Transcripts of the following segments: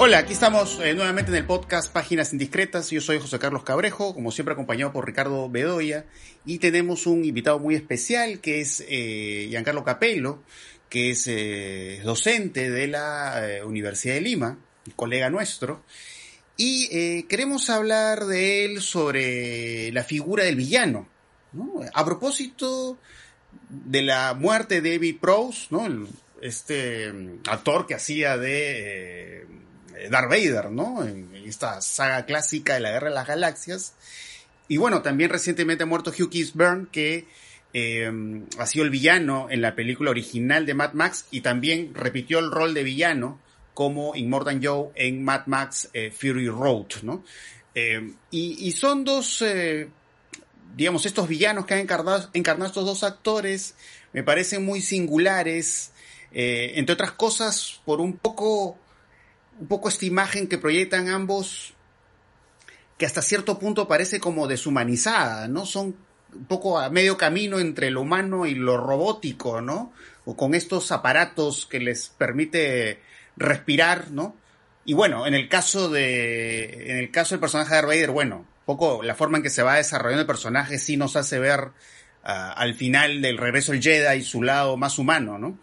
Hola, aquí estamos eh, nuevamente en el podcast Páginas Indiscretas. Yo soy José Carlos Cabrejo, como siempre acompañado por Ricardo Bedoya. Y tenemos un invitado muy especial que es eh, Giancarlo Capello, que es eh, docente de la Universidad de Lima, colega nuestro. Y queremos hablar de él sobre la figura del villano. ¿no? A propósito de la muerte de David Prowse, ¿no? Este actor que hacía de Darth Vader, ¿no? En, esta saga clásica de la Guerra de las Galaxias. Y bueno, también recientemente ha muerto Hugh Keays-Byrne, que eh, ha sido el villano en la película original de Mad Max y también repitió el rol de villano como Immortan Joe en Mad Max eh, Fury Road, ¿no? Eh, y, y son dos, eh, digamos, estos villanos que han encarnado, encarnado estos dos actores, me parecen muy singulares, eh, entre otras cosas, por un poco, un poco esta imagen que proyectan ambos, que hasta cierto punto parece como deshumanizada, ¿no? Son un poco a medio camino entre lo humano y lo robótico, ¿no? O con estos aparatos que les permite respirar, ¿no? Y bueno, en el caso de, en el caso del personaje de Darth Vader, bueno, poco la forma en que se va desarrollando el personaje sí nos hace ver ah, al final del regreso del Jedi su lado más humano, ¿no?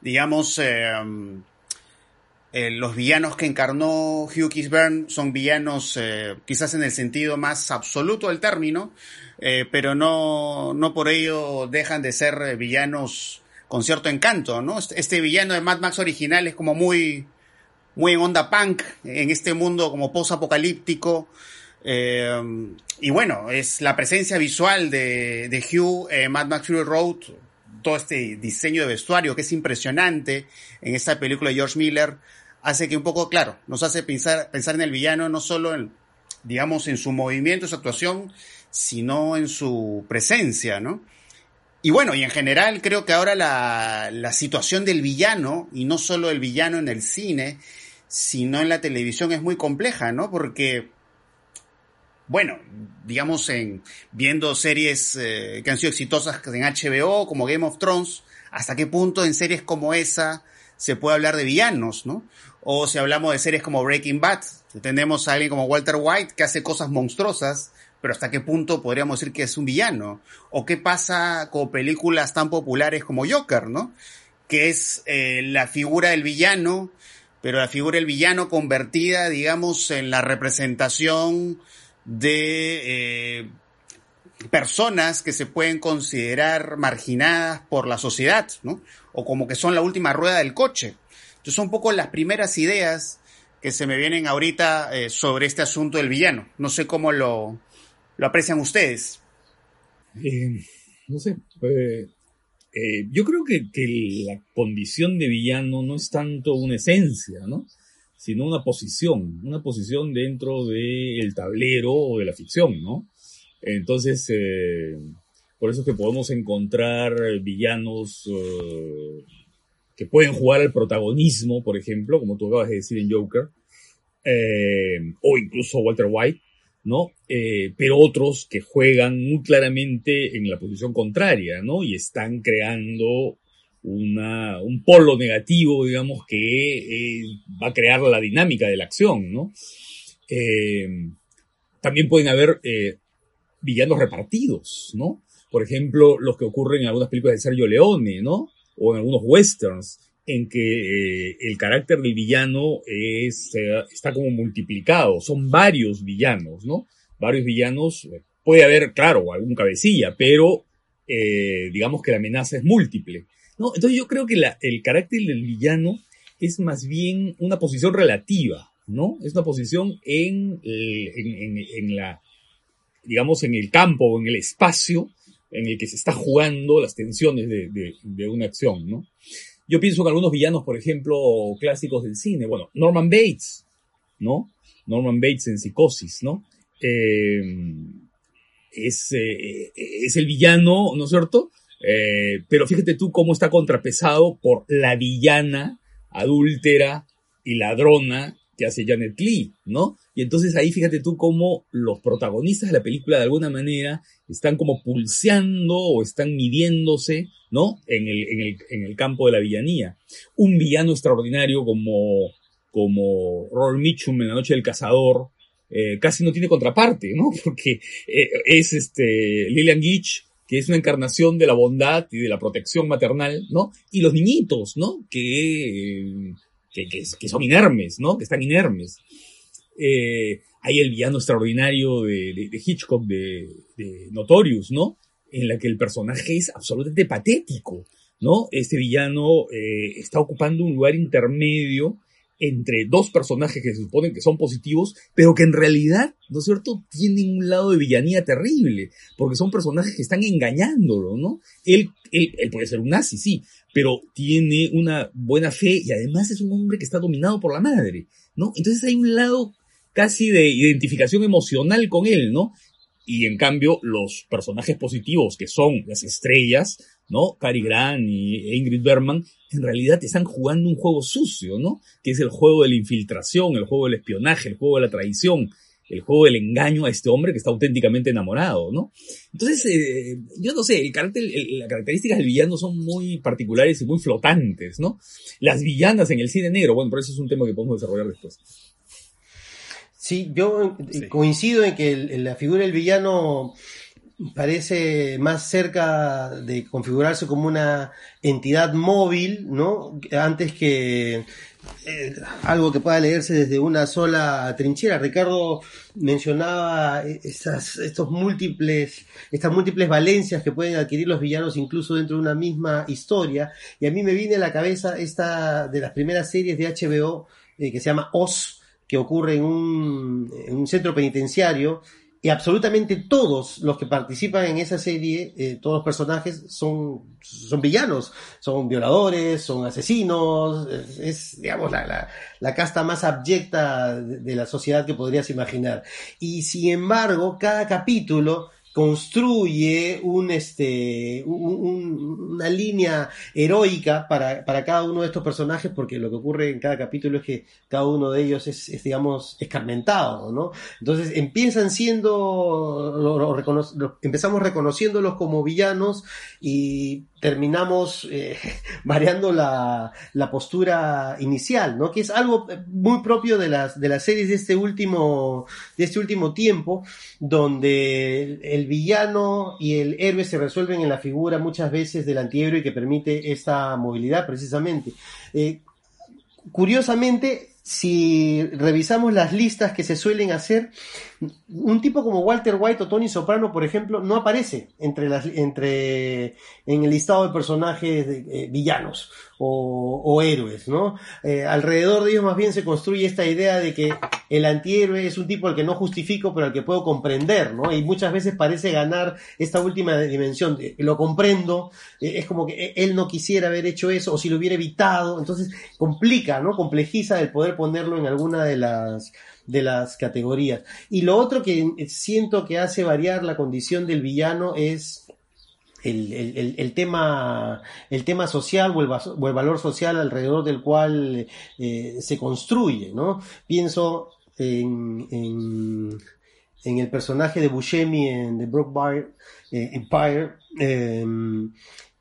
Digamos, eh, eh, los villanos que encarnó Hugh Keays-Byrne son villanos eh, quizás en el sentido más absoluto del término, eh, pero no, no por ello dejan de ser villanos con cierto encanto, ¿no? Este, este villano de Mad Max original es como muy, muy en onda punk, en este mundo como post-apocalíptico. Y bueno, es la presencia visual de, de Hugh en Mad Max Fury Road, todo este diseño de vestuario que es impresionante en esta película de George Miller, hace que un poco, claro, nos hace pensar, pensar en el villano no solo en, digamos, en su movimiento, su actuación, sino en su presencia, ¿no? Y bueno, y en general creo que ahora la, la situación del villano, y no solo el villano en el cine, sino en la televisión es muy compleja, ¿no? Porque, bueno, digamos, en viendo series eh, que han sido exitosas en HBO, como Game of Thrones, hasta qué punto en series como esa se puede hablar de villanos, ¿no? O si hablamos de series como Breaking Bad, tenemos a alguien como Walter White que hace cosas monstruosas, pero hasta qué punto podríamos decir que es un villano. O qué pasa con películas tan populares como Joker, ¿no? Que es eh, la figura del villano, pero la figura del villano convertida, digamos, en la representación de eh, personas que se pueden considerar marginadas por la sociedad, ¿no? O como que son la última rueda del coche. Entonces son un poco las primeras ideas que se me vienen ahorita eh, sobre este asunto del villano. No sé cómo lo, lo aprecian ustedes. Eh, no sé. eh, yo creo que, que la condición de villano no es tanto una esencia, ¿no? Sino una posición, una posición dentro del tablero o de la ficción, ¿no? Entonces, por eso es que podemos encontrar villanos que pueden jugar al protagonismo, por ejemplo, como tú acabas de decir en Joker, eh, o incluso Walter White, ¿no? Eh, pero otros que juegan muy claramente en la posición contraria, ¿no? Y están creando una, un polo negativo, digamos, que eh, va a crear la dinámica de la acción, ¿no? También pueden haber villanos repartidos, ¿no? Por ejemplo, los que ocurren en algunas películas de Sergio Leone, ¿no? O en algunos westerns, en que eh, el carácter del villano es, está como multiplicado. Son varios villanos, ¿no? Varios villanos. eh, Puede haber, claro, algún cabecilla, pero eh, digamos que la amenaza es múltiple. ¿no? Entonces yo creo que el carácter del villano es más bien una posición relativa, ¿no? Es una posición en- en la, digamos, en el campo o en el espacio en el que se está jugando las tensiones de, de- de una acción, ¿no? Yo pienso en algunos villanos, por ejemplo, clásicos del cine. Bueno, Norman Bates, ¿no? Norman Bates en Psicosis, ¿no? Eh, es, eh, es el villano, ¿no es cierto? Eh, pero fíjate tú cómo está contrapesado por la villana adúltera y ladrona que hace Janet Lee, ¿no? Y entonces ahí fíjate tú cómo los protagonistas de la película de alguna manera están como pulseando o están midiéndose, ¿no? En el, en el, en el campo de la villanía. Un villano extraordinario como, como Robert Mitchum en La Noche del Cazador, eh, casi no tiene contraparte, ¿no? Porque eh, es este Lillian Gitch, que es una encarnación de la bondad y de la protección maternal, ¿no? Y los niñitos, ¿no? Que, que, que, son inermes, ¿no? Que están inermes. Eh, hay el villano extraordinario de, de, de Hitchcock, de, de, Notorious, ¿no? En la que el personaje es absolutamente patético, ¿no? Este villano eh, está ocupando un lugar intermedio entre dos personajes que se suponen que son positivos, pero que en realidad, ¿no es cierto?, tienen un lado de villanía terrible, porque son personajes que están engañándolo, ¿no? Él, él, él puede ser un nazi, sí, pero tiene una buena fe y además es un hombre que está dominado por la madre, ¿no? Entonces hay un lado casi de identificación emocional con él, ¿no? Y en cambio, los personajes positivos, que son las estrellas, ¿no? Cary Grant y Ingrid Bergman, en realidad están jugando un juego sucio, ¿no? Que es el juego de la infiltración, el juego del espionaje, el juego de la traición, el juego del engaño a este hombre que está auténticamente enamorado, ¿no? Entonces, eh, yo no sé, el carácter, las características del villano son muy particulares y muy flotantes, ¿no? Las villanas en el cine negro, bueno, pero eso es un tema que podemos desarrollar después. Sí, yo sí. coincido en que el, la figura del villano parece más cerca de configurarse como una entidad móvil, ¿no? Antes que eh, algo que pueda leerse desde una sola trinchera. Ricardo mencionaba esas, estos múltiples, estas múltiples valencias que pueden adquirir los villanos incluso dentro de una misma historia. Y a mí me viene a la cabeza esta de las primeras series de HBO eh, que se llama Oz, que ocurre en un, en un centro penitenciario y absolutamente todos los que participan en esa serie, eh, todos los personajes son, son villanos, son violadores, son asesinos, es, digamos, la, la, casta más abyecta de la sociedad que podrías imaginar. Y sin embargo, cada capítulo construye un, este, un, una línea heroica para, para, cada uno de estos personajes, porque lo que ocurre en cada capítulo es que cada uno de ellos es, digamos, escarmentado, ¿no? Entonces empiezan siendo, lo, lo, empezamos reconociéndolos como villanos y terminamos eh, variando la, la, postura inicial, ¿no? Que es algo muy propio de las, de las series de este último, de este último tiempo, donde el, el, villano y el héroe se resuelven en la figura muchas veces del antihéroe que permite esta movilidad precisamente. Eh, curiosamente, si revisamos las listas que se suelen hacer, un tipo como Walter White o Tony Soprano, por ejemplo, no aparece entre las, entre, en el listado de personajes eh, villanos o, héroes, ¿no? Eh, alrededor de ellos más bien se construye esta idea de que el antihéroe es un tipo al que no justifico, pero al que puedo comprender, ¿no? Y muchas veces parece ganar esta última dimensión, lo comprendo, eh, es como que él no quisiera haber hecho eso, o si lo hubiera evitado, entonces complica, ¿no? Complejiza el poder ponerlo en alguna de las de las categorías. Y lo otro que siento que hace variar la condición del villano es el, el, el, tema, el tema social o el, valor social alrededor del cual eh, se construye, ¿no? Pienso en, en, el personaje de Buscemi en The Broke eh, Empire. Eh,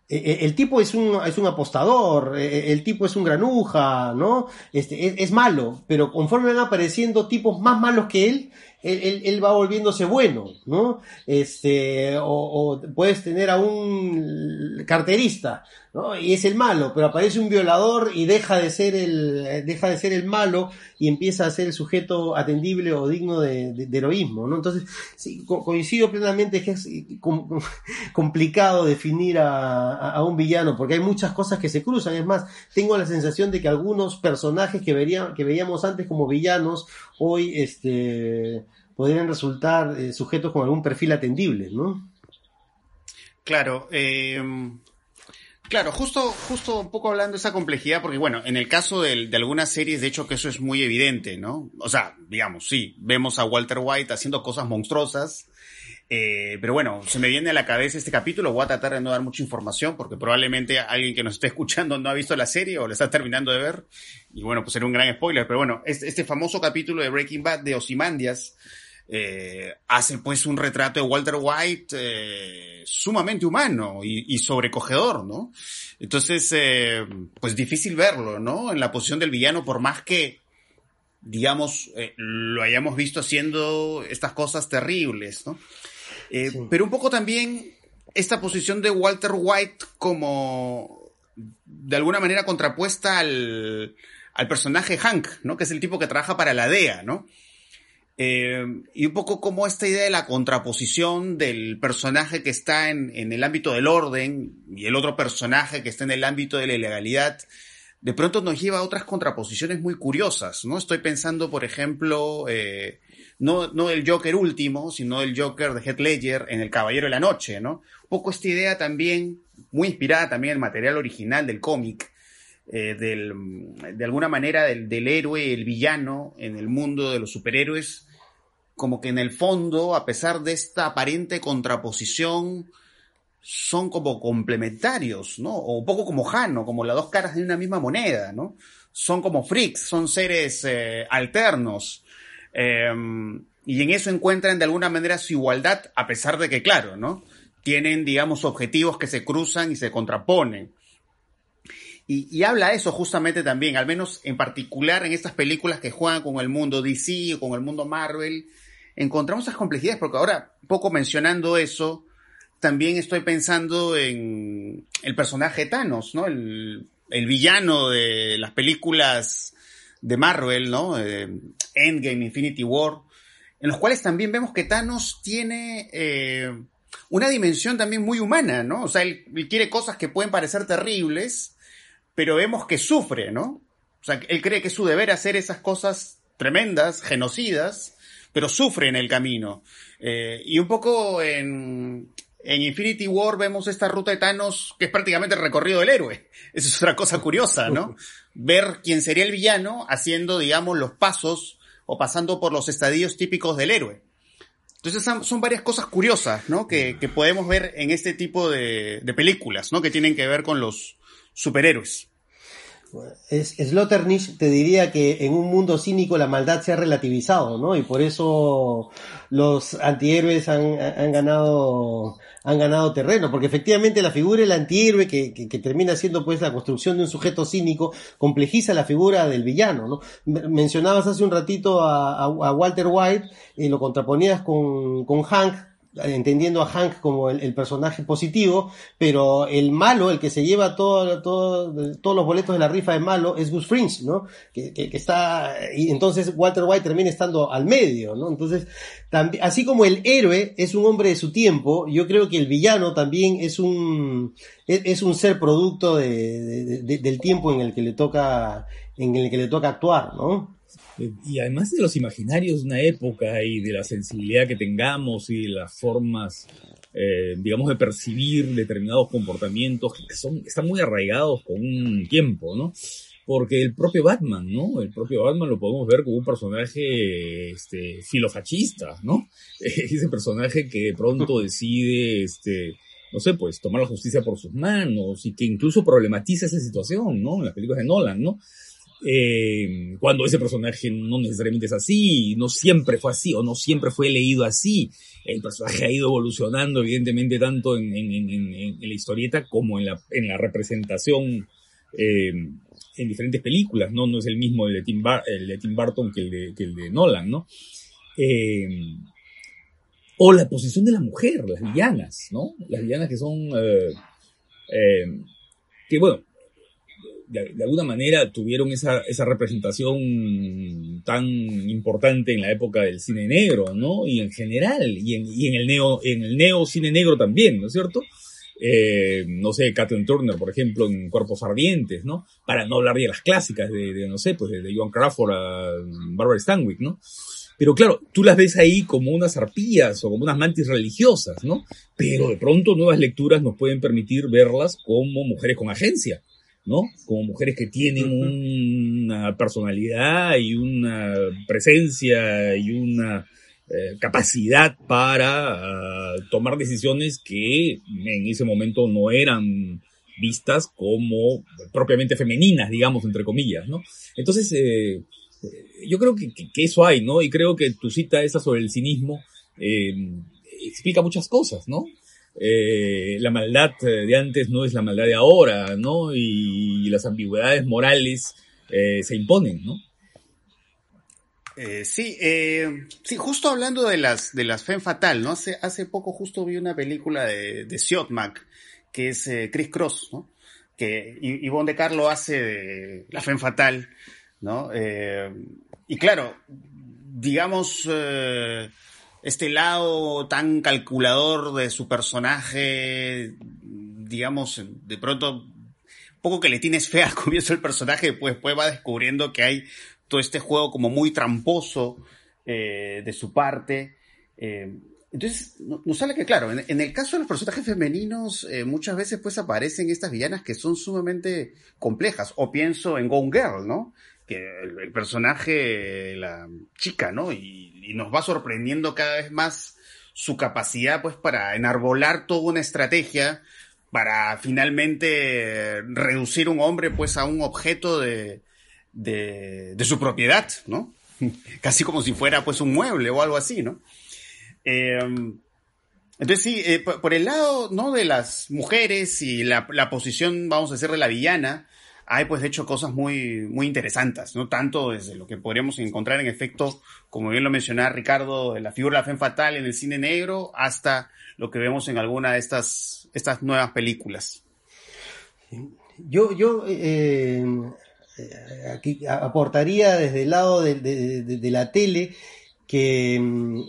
el tipo es un, es un apostador, el tipo es un granuja, ¿no? Este, es, es malo, pero conforme van apareciendo tipos más malos que él, él, va volviéndose bueno, ¿no? Este, o, puedes tener a un carterista, ¿no? Y es el malo, pero aparece un violador y deja de ser el, deja de ser el malo y empieza a ser el sujeto atendible o digno de, heroísmo, ¿no? Entonces, sí, co coincido plenamente que es com complicado definir a, un villano, porque hay muchas cosas que se cruzan. Es más, tengo la sensación de que algunos personajes que, que veíamos antes como villanos, hoy, este, podrían resultar eh, sujetos con algún perfil atendible, ¿no? Claro. Eh, Claro, justo, justo un poco hablando de esa complejidad, porque bueno, en el caso de, de, algunas series, de hecho que eso es muy evidente, ¿no? O sea, digamos, sí, vemos a Walter White haciendo cosas monstruosas, eh, pero bueno, se me viene a la cabeza este capítulo, voy a tratar de no dar mucha información, porque probablemente alguien que nos esté escuchando no ha visto la serie o la está terminando de ver, y bueno, pues sería un gran spoiler, pero bueno, este, este famoso capítulo de Breaking Bad de Osimandias, eh, hace pues un retrato de Walter White eh, sumamente humano y, sobrecogedor, ¿no? Entonces, pues difícil verlo, ¿no? En la posición del villano, por más que, digamos, lo hayamos visto haciendo estas cosas terribles, ¿no? Eh, sí. Pero un poco también esta posición de Walter White como, de alguna manera, contrapuesta al, al personaje Hank, ¿no? Que es el tipo que trabaja para la DEA, ¿no? Eh, y un poco como esta idea de la contraposición del personaje que está en, en, el ámbito del orden y el otro personaje que está en el ámbito de la ilegalidad, de pronto nos lleva a otras contraposiciones muy curiosas, ¿no? Estoy pensando, por ejemplo, eh, no, no el Joker último, sino el Joker de Heath Ledger en El Caballero de la Noche, ¿no? Un poco esta idea también, muy inspirada también en el material original del cómic, eh, del, de alguna manera del, del héroe, el villano en el mundo de los superhéroes, como que en el fondo, a pesar de esta aparente contraposición, son como complementarios, ¿no? O un poco como Jano, como las dos caras de una misma moneda, ¿no? Son como freaks, son seres eh, alternos. Eh, y en eso encuentran de alguna manera su igualdad, a pesar de que, claro, ¿no? Tienen, digamos, objetivos que se cruzan y se contraponen. Y, y, habla eso justamente también, al menos en particular en estas películas que juegan con el mundo DC o con el mundo Marvel, encontramos esas complejidades, porque ahora, poco mencionando eso, también estoy pensando en el personaje Thanos, ¿no? El, el villano de las películas de Marvel, ¿no? Eh, Endgame, Infinity War, en los cuales también vemos que Thanos tiene eh, una dimensión también muy humana, ¿no? O sea, él, quiere cosas que pueden parecer terribles, pero vemos que sufre, ¿no? O sea, él cree que es su deber hacer esas cosas tremendas, genocidas, pero sufre en el camino. Eh, y un poco en, en Infinity War vemos esta ruta de Thanos que es prácticamente el recorrido del héroe. Esa es otra cosa curiosa, ¿no? Ver quién sería el villano haciendo, digamos, los pasos o pasando por los estadios típicos del héroe. Entonces son, varias cosas curiosas, ¿no? Que, que, podemos ver en este tipo de, de películas, ¿no? Que tienen que ver con los superhéroes. Es, Sloternich te diría que en un mundo cínico la maldad se ha relativizado, ¿no? Y por eso los antihéroes han, ganado han ganado terreno, porque efectivamente la figura del antihéroe que, que, termina siendo pues la construcción de un sujeto cínico complejiza la figura del villano, ¿no? Mencionabas hace un ratito a, a, Walter White y lo contraponías con, con Hank, entendiendo a Hank como el, personaje positivo, pero el malo, el que se lleva todo, todo, todos los boletos de la rifa de malo, es Gus Fringe, ¿no? Que, está, y entonces Walter White termina estando al medio, ¿no? Entonces, también, así como el héroe es un hombre de su tiempo, yo creo que el villano también es un, es, un ser producto de, del tiempo en el que le toca, en el que le toca actuar, ¿no? Y además de los imaginarios de una época y de la sensibilidad que tengamos y de las formas, eh, digamos, de percibir determinados comportamientos que son, están muy arraigados con un tiempo, ¿no? Porque el propio Batman, ¿no? El propio Batman lo podemos ver como un personaje este, filofachista, ¿no? Ese personaje que de pronto decide, este, no sé, pues tomar la justicia por sus manos y que incluso problematiza esa situación, ¿no? En las películas de Nolan, ¿no? Eh, cuando ese personaje no necesariamente es así, no siempre fue así o no siempre fue leído así. El personaje ha ido evolucionando evidentemente tanto en, la historieta como en la, en la representación eh, en diferentes películas, ¿no? No es el mismo el de Tim, Bar Burton que el de, Nolan, ¿no? Eh, o la posición de la mujer, las villanas, ¿no? Las villanas que son... Eh, que bueno, de, alguna manera tuvieron esa, esa representación tan importante en la época del cine negro, ¿no? Y en general, y en, y en el neo, en el neo cine negro también, ¿no es cierto? Eh, no sé, Kathleen Turner, por ejemplo, en Cuerpos Ardientes, ¿no? Para no hablar de las clásicas de, de no sé, pues de, de Joan Crawford a Barbara Stanwyck, ¿no? Pero claro, tú las ves ahí como unas arpías o como unas mantis religiosas, ¿no? Pero de pronto nuevas lecturas nos pueden permitir verlas como mujeres con agencia, ¿no? Como mujeres que tienen una personalidad y una presencia y una eh, capacidad para ah, tomar decisiones que en ese momento no eran vistas como propiamente femeninas, digamos, entre comillas, ¿no? Entonces, eh, yo creo que, eso hay, ¿no? Y creo que tu cita esa sobre el cinismo eh, explica muchas cosas, ¿no? La maldad de antes no es la maldad de ahora, ¿no? Y, las ambigüedades morales se imponen, ¿no? Eh, sí, eh, sí, justo hablando de las de las Femme Fatal, ¿no? Hace, hace poco justo vi una película de, de que es eh, Chris Cross, ¿no? Que Ivonne de Carlo hace de la Femme Fatal, ¿no? Eh, y claro, digamos, eh, este lado tan calculador de su personaje, digamos, de pronto, poco que le tienes fe al comienzo del personaje, pues, pues va descubriendo que hay todo este juego como muy tramposo eh, de su parte. Eh, entonces, nos sale que, claro, en, el caso de los personajes femeninos, eh, muchas veces pues aparecen estas villanas que son sumamente complejas. O pienso en Gone Girl, ¿no? Que el, personaje, la chica, ¿no? Y, nos va sorprendiendo cada vez más su capacidad pues para enarbolar toda una estrategia para finalmente reducir un hombre pues a un objeto de, de, su propiedad, ¿no? Casi como si fuera pues un mueble o algo así, ¿no? Em, entonces sí, eh, por, el lado, ¿no? De las mujeres y la, posición, vamos a decir, de la villana, hay pues de hecho cosas muy, muy interesantes, ¿no? Tanto desde lo que podríamos encontrar en efecto, como bien lo mencionaba Ricardo, de la figura de la fe fatal en el cine negro, hasta lo que vemos en alguna de estas, estas nuevas películas. Yo, yo eh, eh, aquí aportaría desde el lado de, la tele que mm,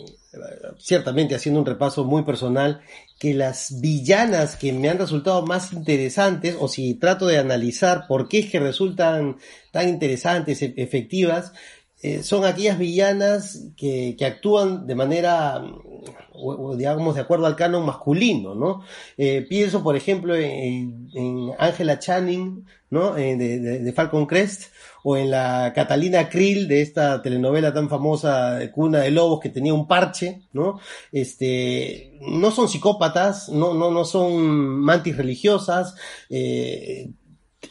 ciertamente haciendo un repaso muy personal, que las villanas que me han resultado más interesantes, o si trato de analizar por qué es que resultan tan interesantes, e, efectivas, eh, son aquellas villanas que, actúan de manera, mm, digamos, de acuerdo al canon masculino, ¿no? Eh, pienso, por ejemplo, en Angela Channing, ¿no? Eh, de, Falcon Crest, o en la Catalina Krill de esta telenovela tan famosa Cuna de Lobos que tenía un parche, ¿no? Este, no son psicópatas, no, no, no son mantis religiosas, eh,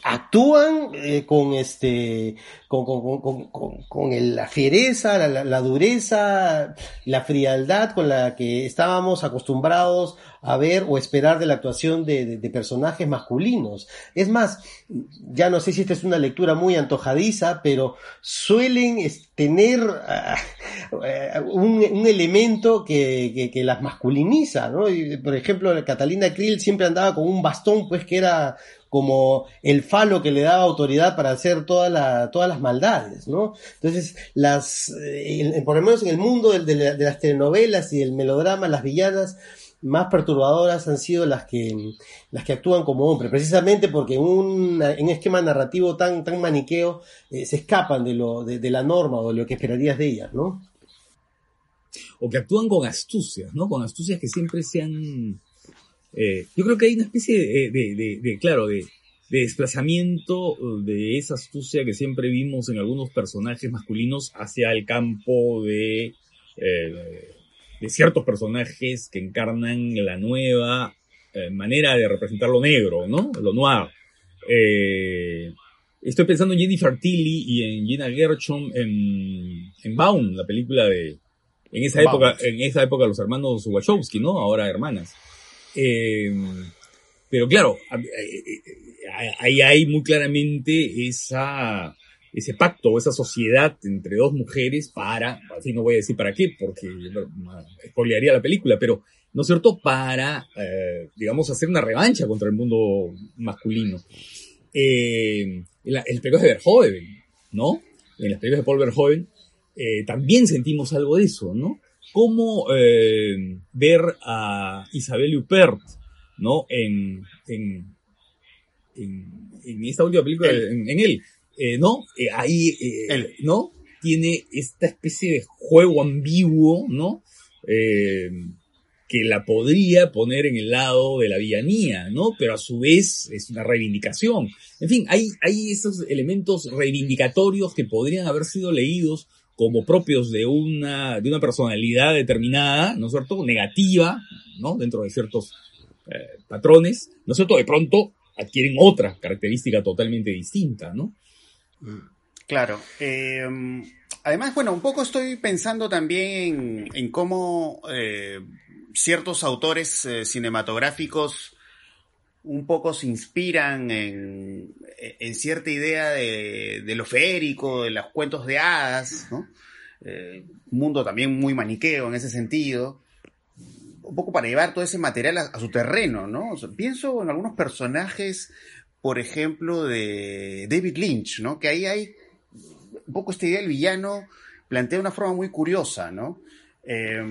actúan eh, con este con, con, con, con la fiereza, la, la, dureza, la frialdad con la que estábamos acostumbrados a ver o esperar de la actuación de, de, personajes masculinos. Es más, ya no sé si esta es una lectura muy antojadiza, pero suelen tener ah, ah, un, elemento que, que, las masculiniza, ¿no? por ejemplo, Catalina Krill siempre andaba con un bastón, pues que era como el falo que le daba autoridad para hacer todas las maldades, ¿no? Entonces, las, eh, por lo menos en el mundo de, las telenovelas y del melodrama, las villanas más perturbadoras han sido las que, las que actúan como hombres, precisamente porque en un, esquema narrativo tan, tan maniqueo eh, se escapan de, lo, de, la norma o de lo que esperarías de ellas, ¿no? O que actúan con astucias, ¿no? Con astucias que siempre se han eh, yo creo que hay una especie de, claro, de, desplazamiento de esa astucia que siempre vimos en algunos personajes masculinos hacia el campo de, eh, de ciertos personajes que encarnan la nueva eh, manera de representar lo negro, ¿no? Lo noir. estoy pensando en Jennifer Tilly y en Gina Gershon en, en Baum, la película de, en esa época, en esa época los hermanos Wachowski, ¿no? Ahora hermanas. Eh, pero claro, ahí hay muy claramente esa, ese pacto, esa sociedad entre dos mujeres para, así no voy a decir para qué, porque spoilearía la película, pero, ¿no es cierto?, para, eh, digamos, hacer una revancha contra el mundo masculino. Eh, en, la, de Verhoeven, ¿no? En las películas de Paul Verhoeven, eh, también sentimos algo de eso, ¿no? cómo eh, ver a Isabel Huppert, ¿no? En, en, en, esta última película, En, él, eh, ¿no? Eh, ahí, ¿no? tiene esta especie de juego ambiguo, ¿no? Eh, que la podría poner en el lado de la villanía, ¿no? Pero a su vez es una reivindicación. En fin, hay, hay esos elementos reivindicatorios que podrían haber sido leídos como propios de una, de una personalidad determinada, ¿no es cierto? Negativa, ¿no? Dentro de ciertos eh, patrones, ¿no es cierto? De pronto adquieren otra característica totalmente distinta, ¿no? Claro. Eh, además, bueno, un poco estoy pensando también en, cómo eh, ciertos autores eh, cinematográficos un poco se inspiran en, cierta idea de, lo feérico, de los cuentos de hadas, ¿no? Eh, un mundo también muy maniqueo en ese sentido, un poco para llevar todo ese material a, su terreno, ¿no? pienso en algunos personajes, por ejemplo, de David Lynch, ¿no? Que ahí hay un poco esta idea del villano plantea de una forma muy curiosa, ¿no? Eh,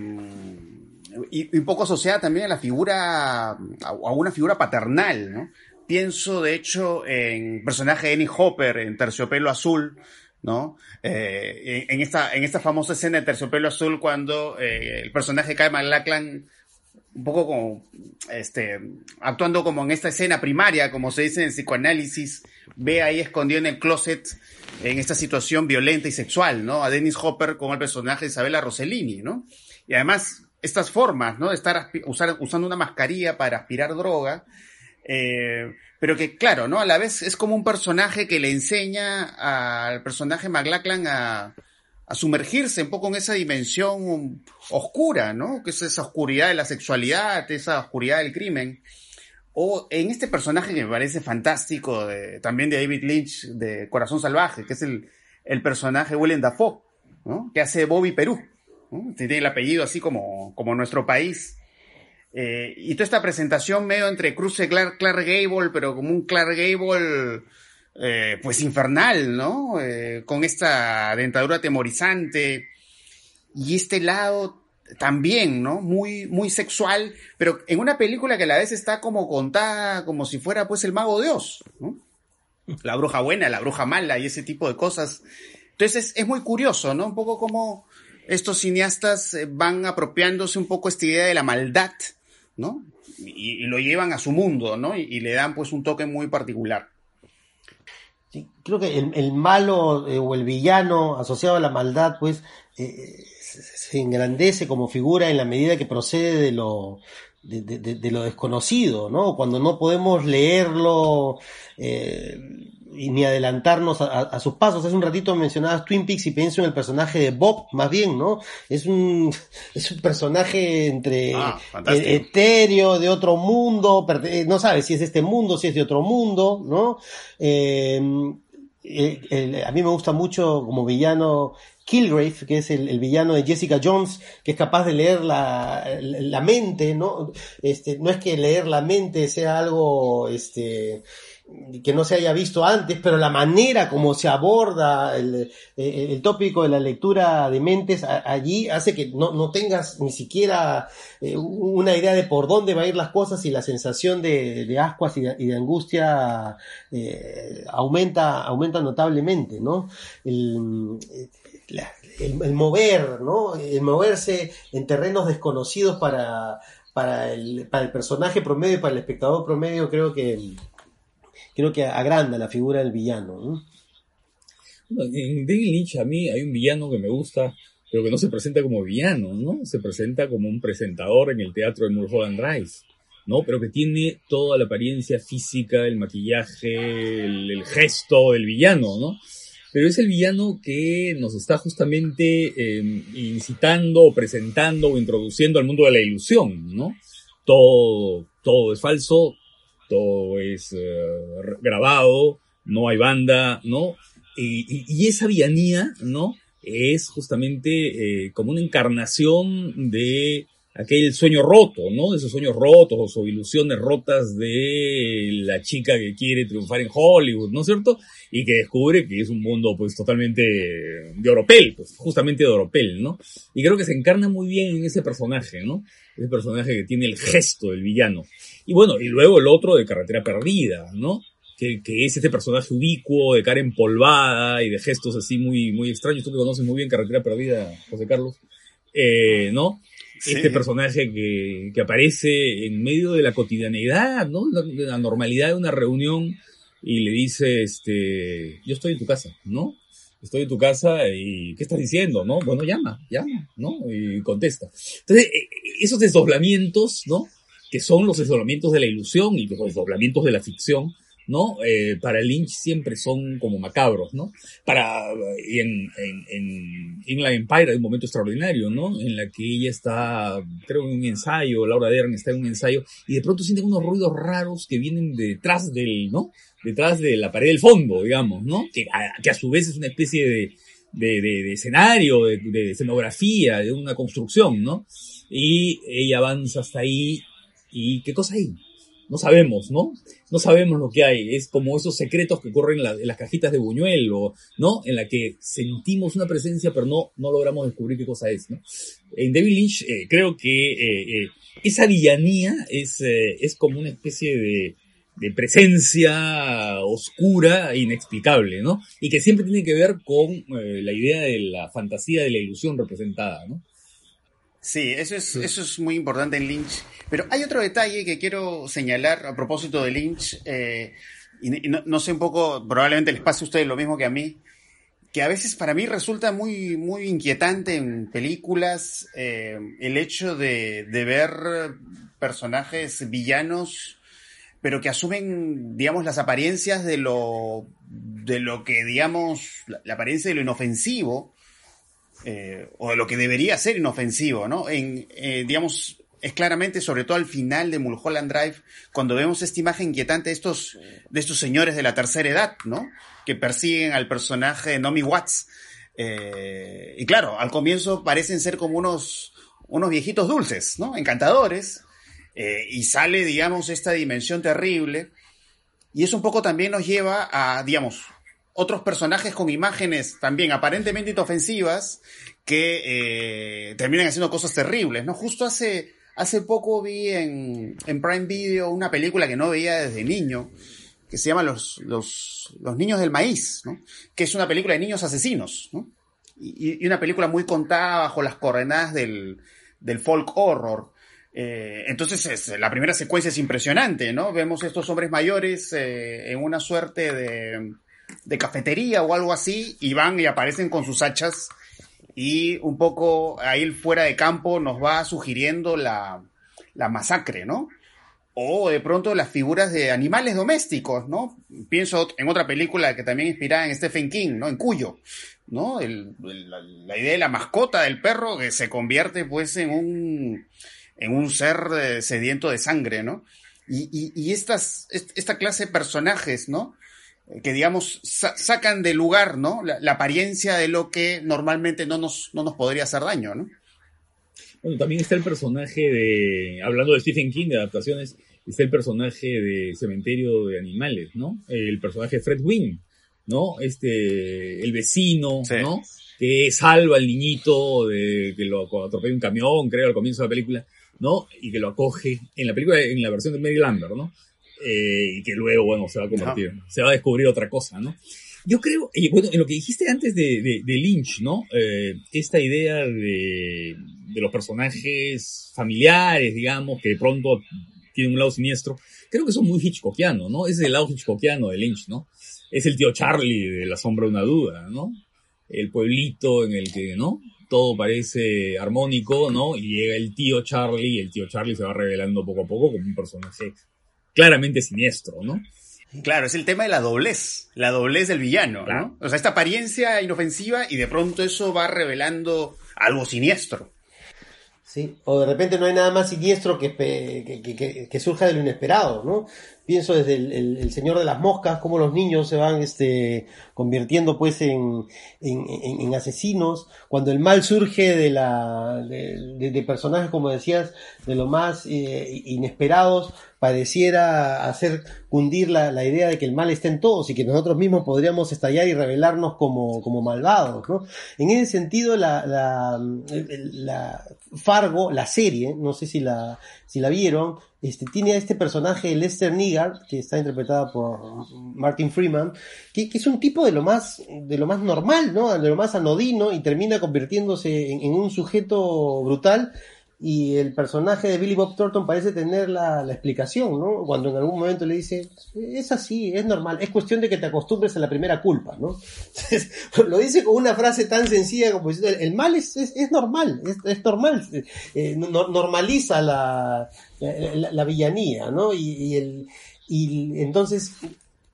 y, un poco asociada también a la figura, a, una figura paternal, ¿no? Pienso, de hecho, en personaje de Annie Hopper en Terciopelo Azul, ¿no? Eh, en, esta, en esta famosa escena de Terciopelo Azul, cuando eh, el personaje Kyle MacLachlan, un poco como, este, actuando como en esta escena primaria, como se dice en psicoanálisis, ve ahí escondido en el closet, en esta situación violenta y sexual, ¿no? A Dennis Hopper como el personaje de Isabella Rossellini, ¿no? Y además, estas formas, ¿no? De estar usando una mascarilla para aspirar droga, eh, pero que, claro, ¿no? A la vez es como un personaje que le enseña al personaje McLachlan a, a sumergirse un poco en esa dimensión oscura, ¿no? Que es esa oscuridad de la sexualidad, esa oscuridad del crimen. O en este personaje que me parece fantástico, también de David Lynch, de Corazón Salvaje, que es el, el personaje Willem Dafoe, ¿no? Que hace Bobby Perú. Tiene el apellido así como, como nuestro país. Eh, y toda esta presentación medio entre cruce Clark, Clark Gable, pero como un Clark Gable, eh, pues infernal, ¿no? Eh, con esta dentadura temorizante. Y este lado también, ¿no? Muy, muy sexual, pero en una película que a la vez está como contada como si fuera pues el mago Dios, ¿no? La bruja buena, la bruja mala y ese tipo de cosas. Entonces es muy curioso, ¿no? Un poco como estos cineastas eh, van apropiándose un poco esta idea de la maldad, ¿no? Y, lo llevan a su mundo, ¿no? Y, le dan pues un toque muy particular. Creo que el, malo eh, o el villano asociado a la maldad, pues, eh, se engrandece como figura en la medida que procede de lo, de, lo desconocido, ¿no? Cuando no podemos leerlo, y ni adelantarnos a, sus pasos. Hace un ratito mencionabas Twin Peaks y pienso en el personaje de Bob, más bien, ¿no? Es un, es un personaje entre ah, e, etéreo, de otro mundo, eh, no sabes si es de este mundo, si es de otro mundo, ¿no? Eh, a mí me gusta mucho como villano Kilgrave, que es el, villano de Jessica Jones, que es capaz de leer la, la mente, ¿no? Este, no es que leer la mente sea algo, este, que no se haya visto antes, pero la manera como se aborda el, tópico de la lectura de mentes allí hace que no, tengas ni siquiera eh, una idea de por dónde va a ir las cosas y la sensación de, ascuas y de, angustia eh, aumenta, aumenta notablemente, ¿no? El, mover, ¿no? El moverse en terrenos desconocidos para, para, el, para el personaje promedio y para el espectador promedio creo que creo que agranda la figura del villano. en David Lynch a mí hay un villano que me gusta, pero que no se presenta como villano, ¿no? Se presenta como un presentador en el teatro de Mulholland Drive, ¿no? Pero que tiene toda la apariencia física, el maquillaje, el, gesto del villano, ¿no? Pero es el villano que nos está justamente em, incitando o presentando o introduciendo al mundo de la ilusión, ¿no? Todo, todo es falso, todo es eh, grabado, no hay banda, ¿no? Y, esa villanía, ¿no? Es justamente eh, como una encarnación de aquel sueño roto, ¿no? Esos sueños rotos o ilusiones rotas de la chica que quiere triunfar en Hollywood, ¿no es cierto? Y que descubre que es un mundo pues totalmente de oropel, pues justamente de oropel, ¿no? Y creo que se encarna muy bien en ese personaje, ¿no? Ese personaje que tiene el gesto del villano. Y bueno, y luego el otro de Carretera Perdida, ¿no? que, que, es este personaje ubicuo, de cara empolvada y de gestos así muy, muy extraños. Tú que conoces muy bien Carretera Perdida, José Carlos, eh, ¿no? Este personaje que, que, aparece en medio de la cotidianeidad, ¿no? La, la, normalidad de una reunión y le dice, este, yo estoy en tu casa, ¿no? Estoy en tu casa y ¿qué estás diciendo? ¿No? Bueno, llama, llama, ¿no? Y contesta. Entonces, e, esos desdoblamientos, ¿no? Que son los desdoblamientos de la ilusión y los desdoblamientos de la ficción, ¿no? Eh, para Lynch siempre son como macabros, ¿no? Para, y en, en, en Inland Empire hay un momento extraordinario, ¿no? En la que ella está, creo, en un ensayo, Laura Dern está en un ensayo, y de pronto sienten unos ruidos raros que vienen detrás del, ¿no? Detrás de la pared del fondo, digamos, ¿no? Que a, su vez es una especie de, de, de, escenario, de, de escenografía, de una construcción, ¿no? Y ella avanza hasta ahí, y ¿qué cosa hay? No sabemos, ¿no? No sabemos lo que hay. Es como esos secretos que ocurren en, la, en, las cajitas de Buñuel, ¿no? En la que sentimos una presencia, pero no, no logramos descubrir qué cosa es, ¿no? En David Lynch eh, creo que eh, eh, esa villanía es, es como una especie de, de presencia oscura e inexplicable, ¿no? Y que siempre tiene que ver con la idea de la fantasía de la ilusión representada, ¿no? Sí, eso es, eso es muy importante en Lynch. Pero hay otro detalle que quiero señalar a propósito de Lynch, eh, y no, no, sé un poco, probablemente les pase a ustedes lo mismo que a mí, que a veces para mí resulta muy, muy inquietante en películas eh, el hecho de, de ver personajes villanos pero que asumen, digamos, las apariencias de lo, de lo que, digamos, la, la apariencia de lo inofensivo, eh, o de lo que debería ser inofensivo, ¿no? En, eh, digamos, es claramente, sobre todo al final de Mulholland Drive, cuando vemos esta imagen inquietante de estos, de estos señores de la tercera edad, ¿no? Que persiguen al personaje de Nomi Watts. Eh, y claro, al comienzo parecen ser como unos, unos viejitos dulces, ¿no? Encantadores. Eh, y sale, digamos, esta dimensión terrible. Y eso un poco también nos lleva a, digamos, otros personajes con imágenes también aparentemente inofensivas que eh, terminan haciendo cosas terribles, ¿no? Justo hace, hace poco vi en, en, Prime Video una película que no veía desde niño, que se llama Los, los, los Niños del Maíz, ¿no? Que es una película de niños asesinos, ¿no? Y, una película muy contada bajo las coordenadas del, del folk horror. Eh, entonces es, la primera secuencia es impresionante, ¿no? Vemos estos hombres mayores eh, en una suerte de de cafetería o algo así y van y aparecen con sus hachas y un poco ahí fuera de campo nos va sugiriendo la, la masacre, ¿no? O de pronto las figuras de animales domésticos, ¿no? Pienso en otra película que también inspirada en Stephen King, ¿no? En Cuyo, ¿no? El, la, idea de la mascota del perro que se convierte pues en un, en un ser eh, sediento de sangre, ¿no? Y, y, y estas, esta clase de personajes, ¿no? Que digamos sa sacan de lugar ¿no? La, la, apariencia de lo que normalmente no nos, no nos podría hacer daño. ¿no? Bueno, también está el personaje de, hablando de Stephen King, de adaptaciones, está el personaje de Cementerio de Animales, ¿no? El personaje de Fred Wynn, ¿no? Este, el vecino, sí. ¿no? Que salva al niñito de que lo atropella un camión, creo, al comienzo de la película, ¿no? Y que lo acoge en la película, en la versión de Mary Lambert, ¿no? Eh, y que luego, bueno, se va a convertir, se va a descubrir otra cosa, ¿no? Yo creo, y bueno, en lo que dijiste antes de, de, de Lynch, ¿no? Eh, esta idea de, de, los personajes familiares, digamos, que de pronto tienen un lado siniestro, creo que son muy Hitchcockiano, ¿no? Es el lado Hitchcockiano de Lynch, ¿no? Es el tío Charlie de La sombra de una duda, ¿no? El pueblito en el que, ¿no? Todo parece armónico, ¿no? Y llega el tío Charlie, y el tío Charlie se va revelando poco a poco como un personaje claramente siniestro, ¿no? Claro, es el tema de la doblez, la doblez del villano, claro. ¿no? O sea, esta apariencia inofensiva y de pronto eso va revelando algo siniestro. Sí, o de repente no hay nada más siniestro que, que, que, que surja de lo inesperado, ¿no? Pienso desde el, Señor de las Moscas, cómo los niños se van este, convirtiendo pues en, en, asesinos, cuando el mal surge de, la, de personajes, como decías, de lo más eh, inesperados, pareciera hacer cundir la, la, idea de que el mal está en todos y que nosotros mismos podríamos estallar y revelarnos como, como malvados, ¿no? En ese sentido, la, la, la Fargo, la serie, no sé si la, si la vieron, este, tiene a este personaje, Lester Niggard, que está interpretada por Martin Freeman, que, es un tipo de lo más, de lo más normal, ¿no? De lo más anodino y termina convirtiéndose en un sujeto brutal y el personaje de Billy Bob Thornton parece tener la, explicación, ¿no? Cuando en algún momento le dice, es así, es normal, es cuestión de que te acostumbres a la primera culpa, ¿no? lo dice con una frase tan sencilla como diciendo, el mal es, es, normal, es, normal, eh, normaliza la, la, villanía, ¿no? Y, el, y entonces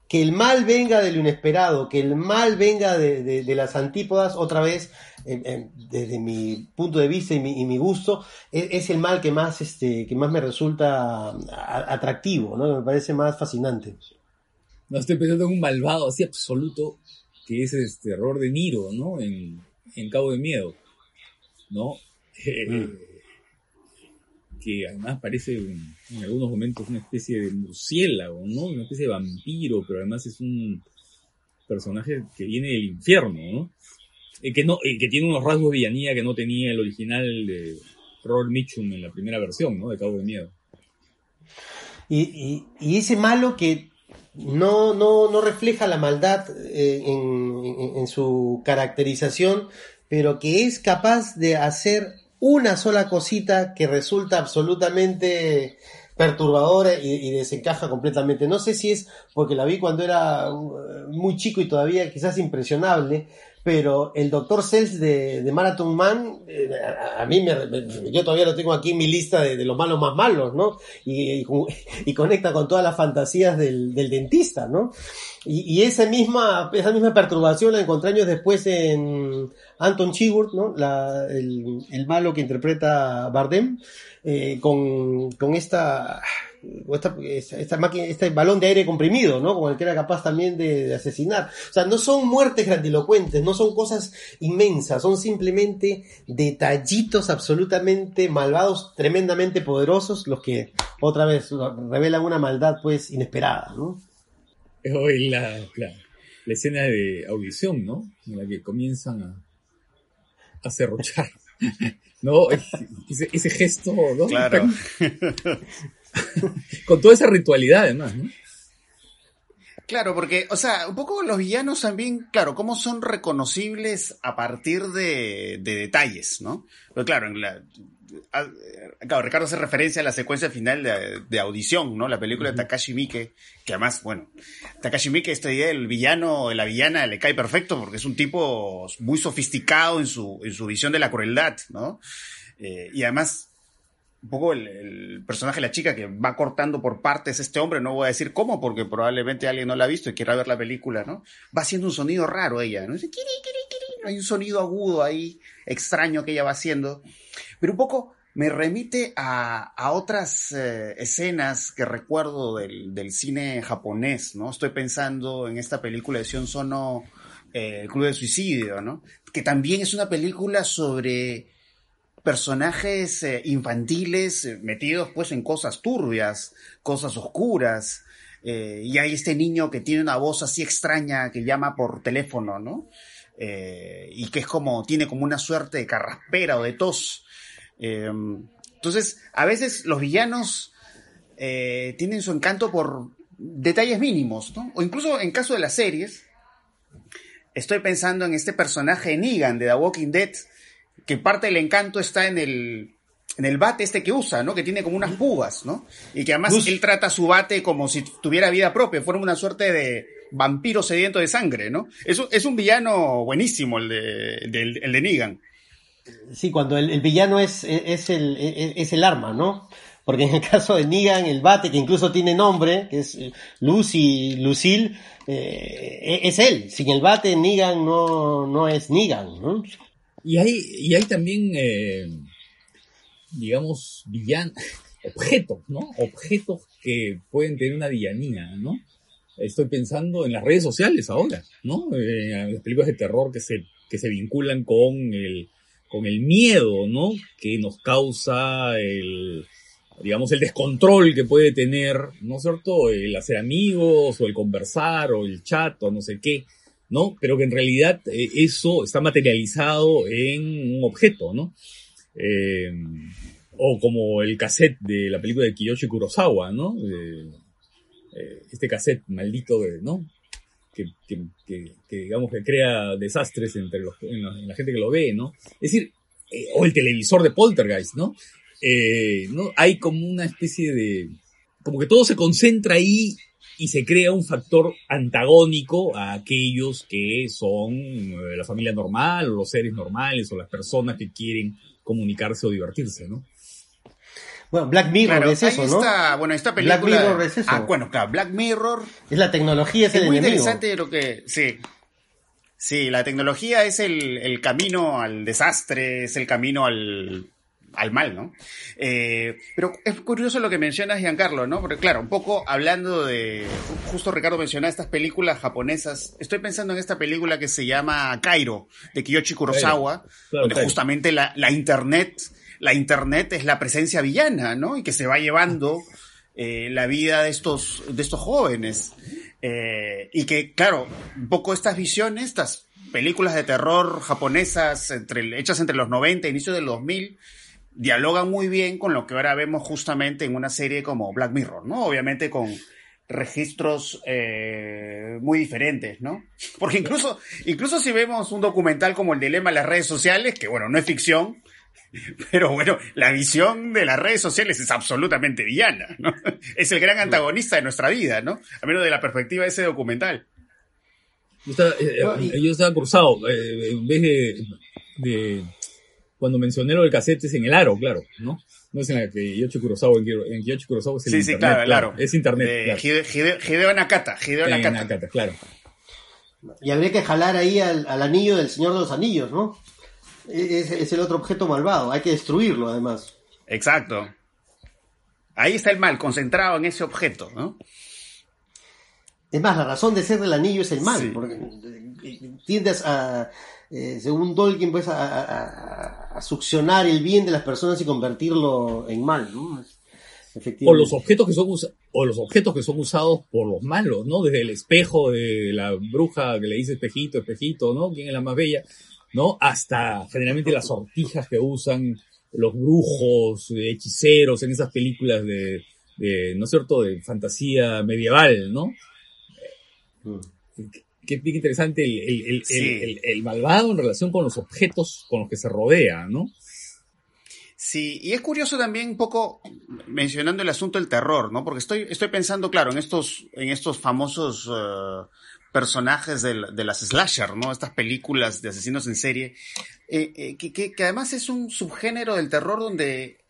que el mal venga de lo inesperado, que el mal venga de, las antípodas, otra vez, desde mi punto de vista y mi, gusto, e, es, el mal que más, este, que más me resulta atractivo, ¿no? Me parece más fascinante. No estoy pensando en un malvado así absoluto, que es este error de Niro, ¿no? En, Cabo de Miedo, ¿no? Mm que además parece en, algunos momentos una especie de murciélago, ¿no? Una especie de vampiro, pero además es un personaje que viene del infierno, ¿no? Eh, que, no eh, que tiene unos rasgos de villanía que no tenía el original de Robert Mitchum en la primera versión, ¿no? De Cabo de Miedo. Y, ese malo que no, no, no refleja la maldad eh, en su caracterización, pero que es capaz de hacer una sola cosita que resulta absolutamente perturbadora y, desencaja completamente. No sé si es porque la vi cuando era uh, muy chico y todavía quizás impresionable, pero el Dr. Cells de, Marathon Man, eh, a, mí me, yo todavía lo tengo aquí en mi lista de, los malos más malos, ¿no? Y, conecta con todas las fantasías del, dentista, ¿no? Y, esa misma, esa misma perturbación la encontré años después en Anton Chigurh, ¿no? el, malo que interpreta Bardem, eh, con, con esta esta, máquina, este balón de aire comprimido, ¿no? Con el que era capaz también de, asesinar. O sea, no son muertes grandilocuentes, no son cosas inmensas, son simplemente detallitos absolutamente malvados, tremendamente poderosos, los que otra vez revelan una maldad pues inesperada, ¿no? Hoy la, la, escena de audición, ¿no? En la que comienzan a, a cerrochar. ¿no? Ese, ese gesto, ¿no? Claro. Con toda esa ritualidad además, ¿no? Claro, porque, o sea, un poco los villanos también, claro, cómo son reconocibles a partir de, detalles, ¿no? Pero claro, en la, claro, Ricardo hace referencia a la secuencia final de, audición, ¿no? La película de Takashi Miike, que además, bueno, Takashi Miike, esta idea del villano, la villana, le cae perfecto porque es un tipo muy sofisticado en su, en su visión de la crueldad, ¿no? Eh, y además, un poco el, personaje de la chica que va cortando por partes este hombre, no voy a decir cómo, porque probablemente alguien no la ha visto y quiera ver la película, ¿no? Va haciendo un sonido raro ella, ¿no? Hay un sonido agudo ahí, extraño que ella va haciendo. Pero un poco me remite a, otras eh, escenas que recuerdo del, cine japonés, ¿no? Estoy pensando en esta película de Sion Sono, eh, El Club de Suicidio, ¿no? Que también es una película sobre personajes eh, infantiles eh, metidos pues en cosas turbias, cosas oscuras. Eh, y hay este niño que tiene una voz así extraña que llama por teléfono, ¿no? y que es como, tiene como una suerte de carraspera o de tos. entonces, a veces los villanos tienen su encanto por detalles mínimos, ¿no? O incluso en caso de las series, estoy pensando en este personaje Negan de The Walking Dead, que parte del encanto está en el, en el bate este que usa, ¿no? Que tiene como unas pugas, ¿no? Y que además él trata su bate como si tuviera vida propia, fuera una suerte de vampiro sediento de sangre, ¿no? Es, es un villano buenísimo el de, el de Negan. Sí, cuando el, villano es, es, el, es, el arma, ¿no? Porque en el caso de Negan, el bate, que incluso tiene nombre, que es Lucy, Lucille, eh, es él. Sin el bate, Negan no, no es Negan, ¿no? Y hay, y hay también, eh, digamos, villan, objetos, ¿no? Objetos que pueden tener una villanía, ¿no? Estoy pensando en las redes sociales ahora, ¿no? Eh, las películas de terror que se, que se vinculan con el, con el miedo, ¿no? Que nos causa el, digamos, el descontrol que puede tener, ¿no es cierto? El hacer amigos, o el conversar, o el chat, o no sé qué. ¿No? Pero que en realidad eh, eso está materializado en un objeto, ¿no? Eh, O como el cassette de la película de Kiyoshi Kurosawa, ¿no? Eh, este cassette maldito, de, ¿no? Que, que, digamos que crea desastres entre los, en, la, gente que lo ve, ¿no? Es decir, o el televisor de Poltergeist, ¿no? ¿no? Hay como una especie de, como que todo se concentra ahí y se crea un factor antagónico a aquellos que son la familia normal o los seres normales o las personas que quieren comunicarse o divertirse, ¿no? Bueno, Black Mirror es eso, ¿no? bueno, esta película. Black Mirror es eso. Ah, bueno, claro, Black Mirror. Es la tecnología, es, es muy interesante lo que. Sí. Sí, la tecnología es el, el camino al desastre, es el camino al, al mal, ¿no? Eh, pero es curioso lo que mencionas, Giancarlo, ¿no? Porque claro, un poco hablando de, justo Ricardo mencionaba estas películas japonesas, estoy pensando en esta película que se llama Cairo, de Kiyoshi Kurosawa, donde justamente la, la, internet, la internet es la presencia villana, ¿no? Y que se va llevando eh, la vida de estos, de estos jóvenes. Eh, y que, claro, un poco estas visiones, estas películas de terror japonesas entre, hechas entre los 90 e inicio del 2000, dialogan muy bien con lo que ahora vemos justamente en una serie como Black Mirror, ¿no? Obviamente con registros eh, muy diferentes, ¿no? Porque incluso, incluso si vemos un documental como el dilema de las redes sociales, que bueno, no es ficción, pero bueno, la visión de las redes sociales es absolutamente villana, ¿no? Es el gran antagonista de nuestra vida, ¿no? A menos de la perspectiva de ese documental. Yo estaba, eh, cruzado, eh, en vez de cuando mencioné lo del cassette es en el aro, claro, ¿no? No es en la que Yoshi Kurosawa, en Yoshi Kurosawa es el sí, internet. Sí, claro, el aro. Es internet. claro. Hideo, Nakata, Hideo Nakata. Nakata. claro. Y habría que jalar ahí al, anillo del Señor de los Anillos, ¿no? Es, es, el otro objeto malvado, hay que destruirlo además. Exacto. Ahí está el mal, concentrado en ese objeto, ¿no? Es más, la razón de ser del anillo es el mal, porque tiendes a, eh, según Tolkien, pues a, succionar el bien de las personas y convertirlo en mal, O los objetos que son o los objetos que son usados por los malos, ¿no? Desde el espejo de la bruja que le dice espejito, espejito, ¿no? ¿Quién es la más bella? ¿No? Hasta generalmente las sortijas que usan los brujos, hechiceros en esas películas de, ¿no es cierto?, de fantasía medieval, ¿no? Mm que es bien interesante el, malvado en relación con los objetos con los que se rodea, ¿no? Sí, y es curioso también un poco mencionando el asunto del terror, ¿no? Porque estoy, estoy pensando, claro, en estos, en estos famosos eh, personajes de, las slasher, ¿no? Estas películas de asesinos en serie, eh, eh, que, que, además es un subgénero del terror donde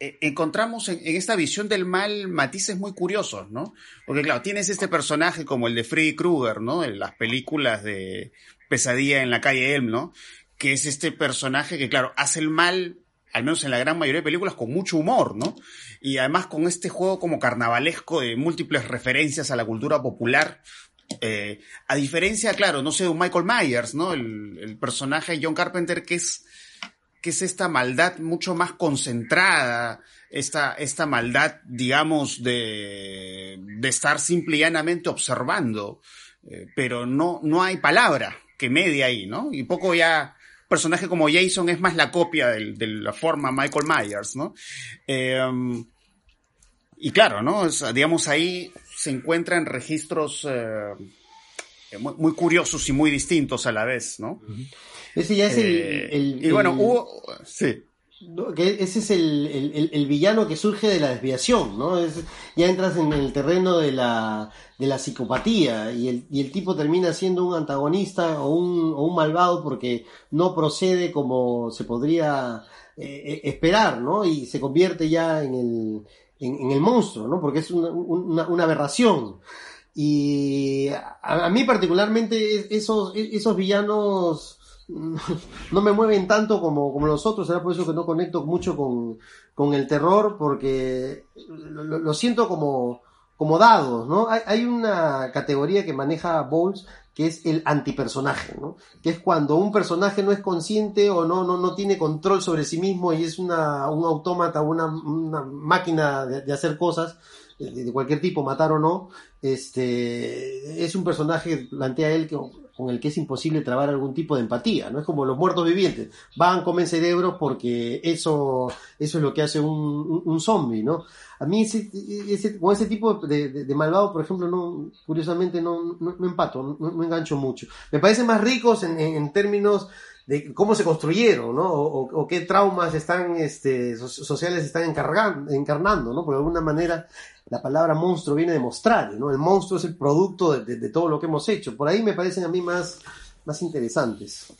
eh, encontramos en, esta visión del mal matices muy curiosos, ¿no? Porque claro, tienes este personaje como el de Freddy Krueger, ¿no? En las películas de Pesadilla en la calle Elm, ¿no? Que es este personaje que, claro, hace el mal, al menos en la gran mayoría de películas, con mucho humor, ¿no? Y además con este juego como carnavalesco de múltiples referencias a la cultura popular, eh, a diferencia, claro, no sé, de un Michael Myers, ¿no? El, el personaje de John Carpenter que es que es esta maldad mucho más concentrada, esta, esta maldad, digamos, de, de estar simple y llanamente observando, eh, pero no, no hay palabra que medie ahí, ¿no? Y poco ya, personaje como Jason es más la copia de, la forma Michael Myers, ¿no? Em, y claro, ¿no? digamos, ahí se encuentran registros eh, muy, curiosos y muy distintos a la vez, ¿no? Ese ya es el, eh, Y bueno, hubo. Sí. ese es el, villano que surge de la desviación, ¿no? ya entras en el terreno de la, de la psicopatía y el, y el tipo termina siendo un antagonista o un, o un malvado porque no procede como se podría eh, eh, esperar, ¿no? Y se convierte ya en el, en, el monstruo, ¿no? Porque es una, una, aberración. Y a, a, mí particularmente esos, esos villanos no me mueven tanto como, como los otros, será por eso que no conecto mucho con, con el terror, porque lo, siento como, como dados, ¿no? Hay, una categoría que maneja Bowles que es el antipersonaje, ¿no? Que es cuando un personaje no es consciente o no, no, no tiene control sobre sí mismo y es una, un autómata, una, máquina de, hacer cosas de, cualquier tipo, matar o no, este, es un personaje, plantea él, que con el que es imposible trabar algún tipo de empatía, ¿no? Es como los muertos vivientes, van, comen cerebros porque eso, eso es lo que hace un, un, zombie, ¿no? A mí ese, con ese tipo de, malvado, por ejemplo, no, curiosamente no, no, empato, no, engancho mucho. Me parecen más ricos en, en términos de cómo se construyeron, ¿no? O, qué traumas están, este, sociales están encarnando, ¿no? Porque de alguna manera la palabra monstruo viene de mostrar, ¿no? El monstruo es el producto de, todo lo que hemos hecho. Por ahí me parecen a mí más, más interesantes.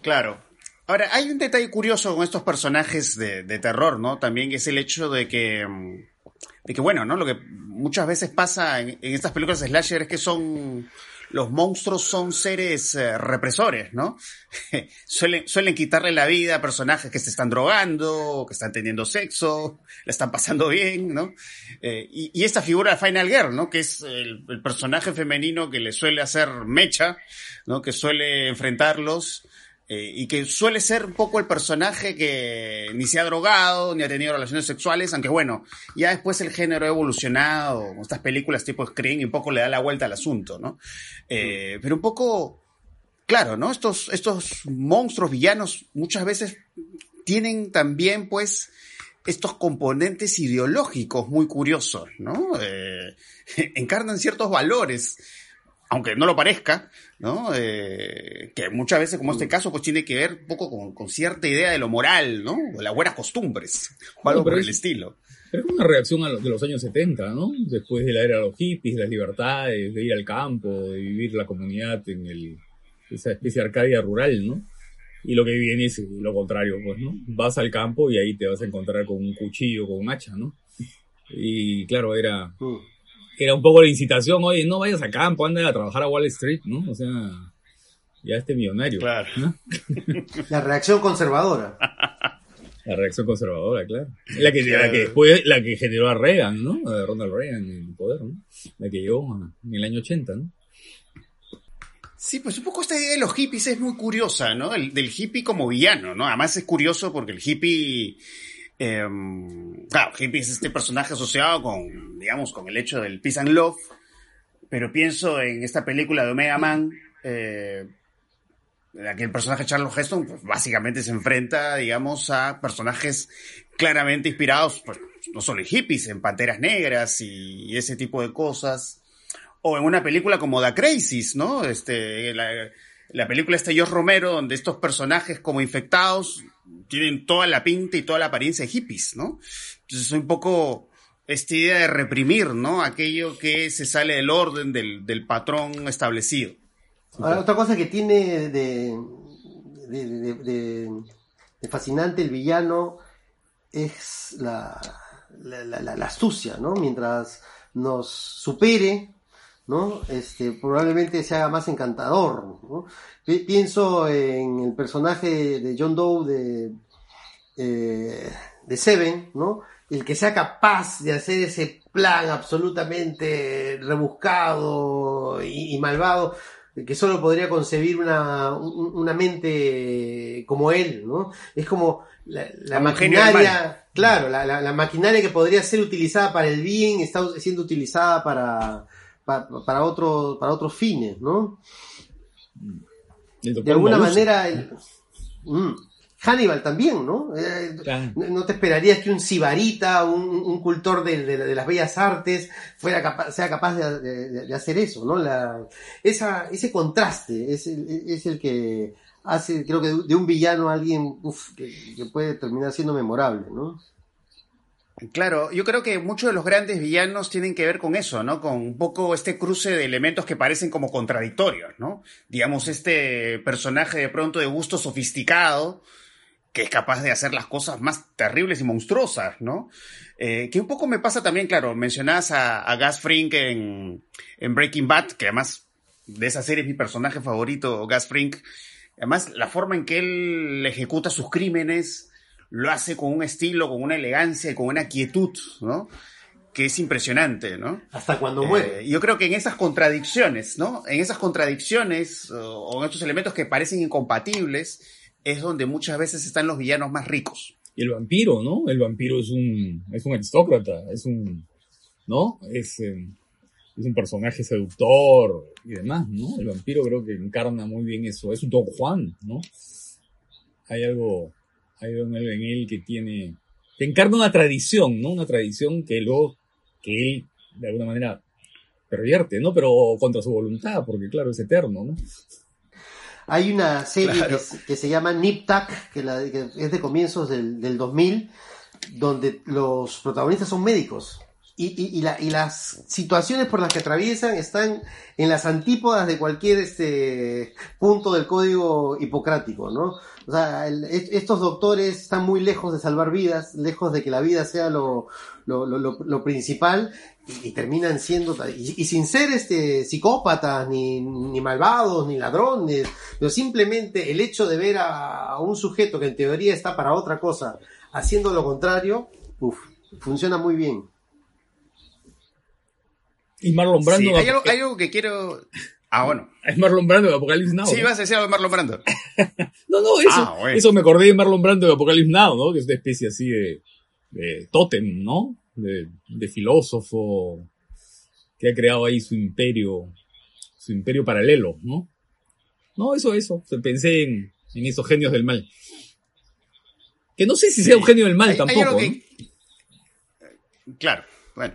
Claro. Ahora, hay un detalle curioso con estos personajes de, terror, ¿no? También es el hecho de que, de que, bueno, ¿no? Lo que muchas veces pasa en, en estas películas de slasher es que son los monstruos son seres eh, represores, ¿no? suelen, quitarle la vida a personajes que se están drogando, que están teniendo sexo, la están pasando bien, ¿no? Eh, y, esta figura de Final Girl, ¿no? Que es el, personaje femenino que le suele hacer mecha, ¿no? Que suele enfrentarlos eh, y que suele ser un poco el personaje que ni se ha drogado, ni ha tenido relaciones sexuales, aunque bueno, ya después el género ha evolucionado, estas películas tipo Scream, y un poco le da la vuelta al asunto, ¿no? Eh, pero un poco, claro, ¿no? Estos, estos monstruos villanos muchas veces tienen también, pues, estos componentes ideológicos muy curiosos, ¿no? Eh, encarnan ciertos valores aunque no lo parezca, ¿no? Eh, que muchas veces, como este mm. caso, pues tiene que ver un poco con, cierta idea de lo moral, ¿no? De las buenas costumbres, o algo por el estilo. Pero es una reacción a de los años 70, ¿no? Después de la era de los hippies, de las libertades, de ir al campo, de vivir la comunidad en el, esa especie de arcadia rural, ¿no? Y lo que viene es lo contrario, pues, ¿no? Vas al campo y ahí te vas a encontrar con un cuchillo, con un hacha, ¿no? Y claro, era... Mm era un poco la incitación, oye, no vayas a campo, anda a trabajar a Wall Street, ¿no? O sea, ya este millonario. Claro. La reacción conservadora. La reacción conservadora, claro. La que, la que después, la que generó a Reagan, ¿no? A Ronald Reagan en el poder, ¿no? La que llegó en el año 80, ¿no? Sí, pues un poco esta idea de los hippies es muy curiosa, ¿no? El, del hippie como villano, ¿no? Además es curioso porque el hippie eh, claro, hippie es este personaje asociado con, digamos, con el hecho del peace and love, pero pienso en esta película de Omega Man, eh, en la que el personaje Charles Heston pues, básicamente se enfrenta, digamos, a personajes claramente inspirados, pues, no solo en hippies, en panteras negras y, ese tipo de cosas. O en una película como The Crisis, ¿no? Este, la, la película está George Romero, donde estos personajes como infectados tienen toda la pinta y toda la apariencia de hippies, ¿no? Entonces es un poco esta idea de reprimir, ¿no? Aquello que se sale del orden, del, patrón establecido. otra cosa que tiene de, de, fascinante el villano es la, la, astucia, ¿no? Mientras nos supere, ¿no? Este, probablemente se haga más encantador, ¿no? Pienso en el personaje de John Doe de, eh, de Seven, ¿no? El que sea capaz de hacer ese plan absolutamente rebuscado y, malvado, que solo podría concebir una, una, mente como él, ¿no? Es como la, maquinaria, claro, la, la, maquinaria que podría ser utilizada para el bien está siendo utilizada para, para, para, otro, para otros fines, ¿no? De alguna manera, mm, Hannibal también, ¿no? Eh, no te esperarías que un sibarita, un, cultor de, las bellas artes, fuera sea capaz de, hacer eso, ¿no? La, esa, ese contraste es el, es el que hace, creo que de, un villano a alguien que, que, puede terminar siendo memorable, ¿no? Claro, yo creo que muchos de los grandes villanos tienen que ver con eso, ¿no? Con un poco este cruce de elementos que parecen como contradictorios, ¿no? Digamos, este personaje de pronto de gusto sofisticado, que es capaz de hacer las cosas más terribles y monstruosas, ¿no? Eh, que un poco me pasa también, claro, mencionas a, a Gas Frink en, en, Breaking Bad, que además de esa serie es mi personaje favorito, Gas Frink. Además, la forma en que él ejecuta sus crímenes, lo hace con un estilo, con una elegancia y con una quietud, ¿no? Que es impresionante, ¿no? Hasta cuando muere. Eh, yo creo que en esas contradicciones, ¿no? En esas contradicciones o, en estos elementos que parecen incompatibles, es donde muchas veces están los villanos más ricos. Y el vampiro, ¿no? El vampiro es un, es un aristócrata, es un, ¿no? Es, eh, es un personaje seductor y demás, ¿no? El vampiro creo que encarna muy bien eso. Es un Don Juan, ¿no? Hay algo, hay algo en él que tiene, que encarna una tradición, ¿no? Una tradición que luego, que él, de alguna manera, pervierte, ¿no? Pero contra su voluntad, porque claro, es eterno, ¿no? Hay una serie que, se llama Nip Tuck, que, es de comienzos del, del 2000, donde los protagonistas son médicos y, las situaciones por las que atraviesan están en las antípodas de cualquier este punto del código hipocrático, ¿no? O sea, estos doctores están muy lejos de salvar vidas, lejos de que la vida sea lo, principal y, terminan siendo y, sin ser este psicópatas ni, ni, malvados ni ladrones, pero simplemente el hecho de ver a, un sujeto que en teoría está para otra cosa haciendo lo contrario, uf, funciona muy bien. Y Marlon Brando. hay, algo, que quiero. Ah, bueno. Es Marlon Brando de Apocalypse Now. Sí, vas a decir algo de Marlon Brando. no, no, eso, ah, eso me acordé de Marlon Brando de Apocalypse Now, ¿no? Que es una especie así de, de tótem, ¿no? De, de filósofo que ha creado ahí su imperio, su imperio paralelo, ¿no? No, eso, eso. Pensé en, en esos genios del mal. Que no sé si sea un genio del mal tampoco. Claro, bueno.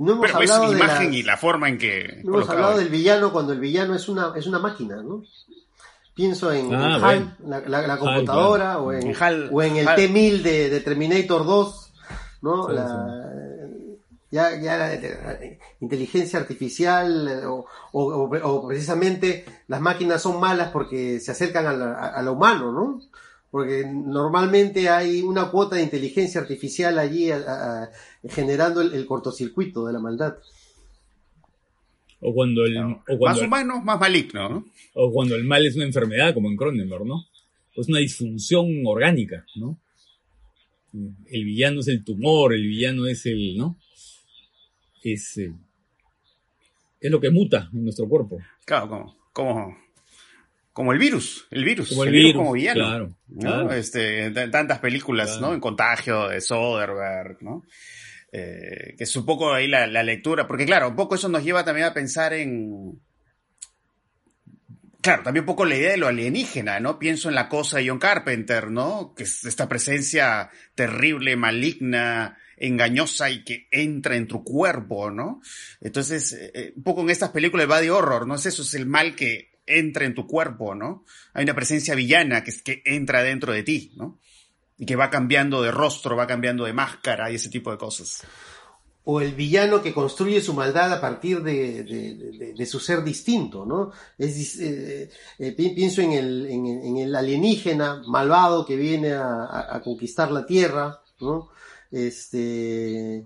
No hemos Pero hablado la imagen y la forma en que. No hemos hablado del villano cuando el villano es una, es una máquina, ¿no? Pienso en, ah, HAL, la, computadora, o, en, o en el T-1000 de, Terminator 2, ¿no? ya, ya la, inteligencia artificial o, o, precisamente las máquinas son malas porque se acercan a, lo humano, ¿no? Porque normalmente hay una cuota de inteligencia artificial allí generando el, cortocircuito de la maldad. O cuando el... más humano, más maligno, ¿no? O cuando el mal es una enfermedad, como en Cronenberg, ¿no? Es una disfunción orgánica, ¿no? El villano es el tumor, el villano es el, ¿no? Es, eh, es lo que muta en nuestro cuerpo. Claro, como, como como el virus, el virus, como el, virus, como villano. Claro, Este, tantas películas, ¿no? En contagio de Soderbergh, ¿no? Eh, que es un poco ahí la, lectura, porque claro, un poco eso nos lleva también a pensar en. Claro, también un poco la idea de lo alienígena, ¿no? Pienso en la cosa de John Carpenter, ¿no? Que es esta presencia terrible, maligna, engañosa y que entra en tu cuerpo, ¿no? Entonces, eh, un poco en estas películas de body horror, ¿no? Eso es el mal que entra en tu cuerpo, ¿no? Hay una presencia villana que, que entra dentro de ti, ¿no? Y que va cambiando de rostro, va cambiando de máscara y ese tipo de cosas. O el villano que construye su maldad a partir de, su ser distinto, ¿no? Es, eh, eh, pienso en el, en, el, alienígena malvado que viene a, a conquistar la Tierra, ¿no? Este,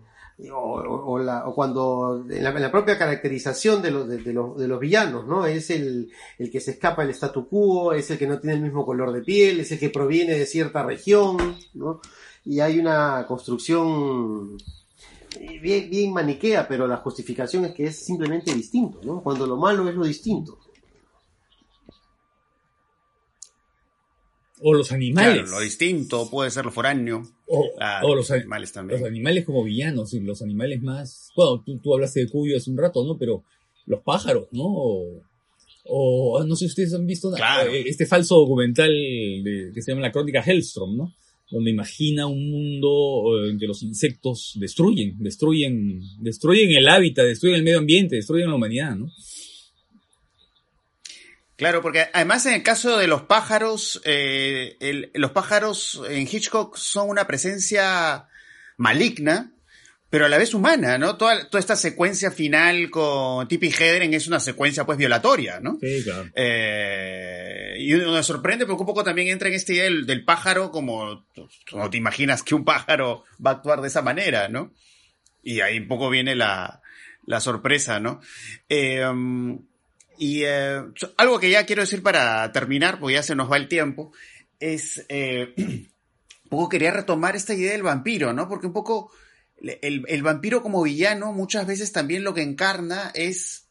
o, la, o cuando en la, propia caracterización de los, de, los, de los villanos, ¿no? Es el, el, que se escapa del statu quo, es el que no tiene el mismo color de piel, es el que proviene de cierta región, ¿no? Y hay una construcción bien, bien maniquea, pero la justificación es que es simplemente distinto, ¿no? Cuando lo malo es lo distinto. O los animales. lo distinto, puede ser lo foráneo. O, los animales también. Los animales como villanos, y los animales más. Bueno, tú, tú hablaste de Cuyo hace un rato, ¿no? Pero los pájaros, ¿no? O, no sé si ustedes han visto eh, este falso documental que se llama La Crónica Hellstrom, ¿no? Donde imagina un mundo en que los insectos destruyen, destruyen, destruyen el hábitat, destruyen el medio ambiente, destruyen la humanidad, ¿no? Claro, porque además en el caso de los pájaros, eh, los pájaros en Hitchcock son una presencia maligna, pero a la vez humana, ¿no? Toda, toda esta secuencia final con Tippi Hedren es una secuencia pues violatoria, ¿no? Sí, claro. Eh, y uno me sorprende porque un poco también entra en esta idea del, pájaro como no te imaginas que un pájaro va a actuar de esa manera, ¿no? Y ahí un poco viene la, la sorpresa, ¿no? Eh, y eh, algo que ya quiero decir para terminar, porque ya se nos va el tiempo, es, eh, un poco quería retomar esta idea del vampiro, ¿no? Porque un poco el, vampiro como villano muchas veces también lo que encarna es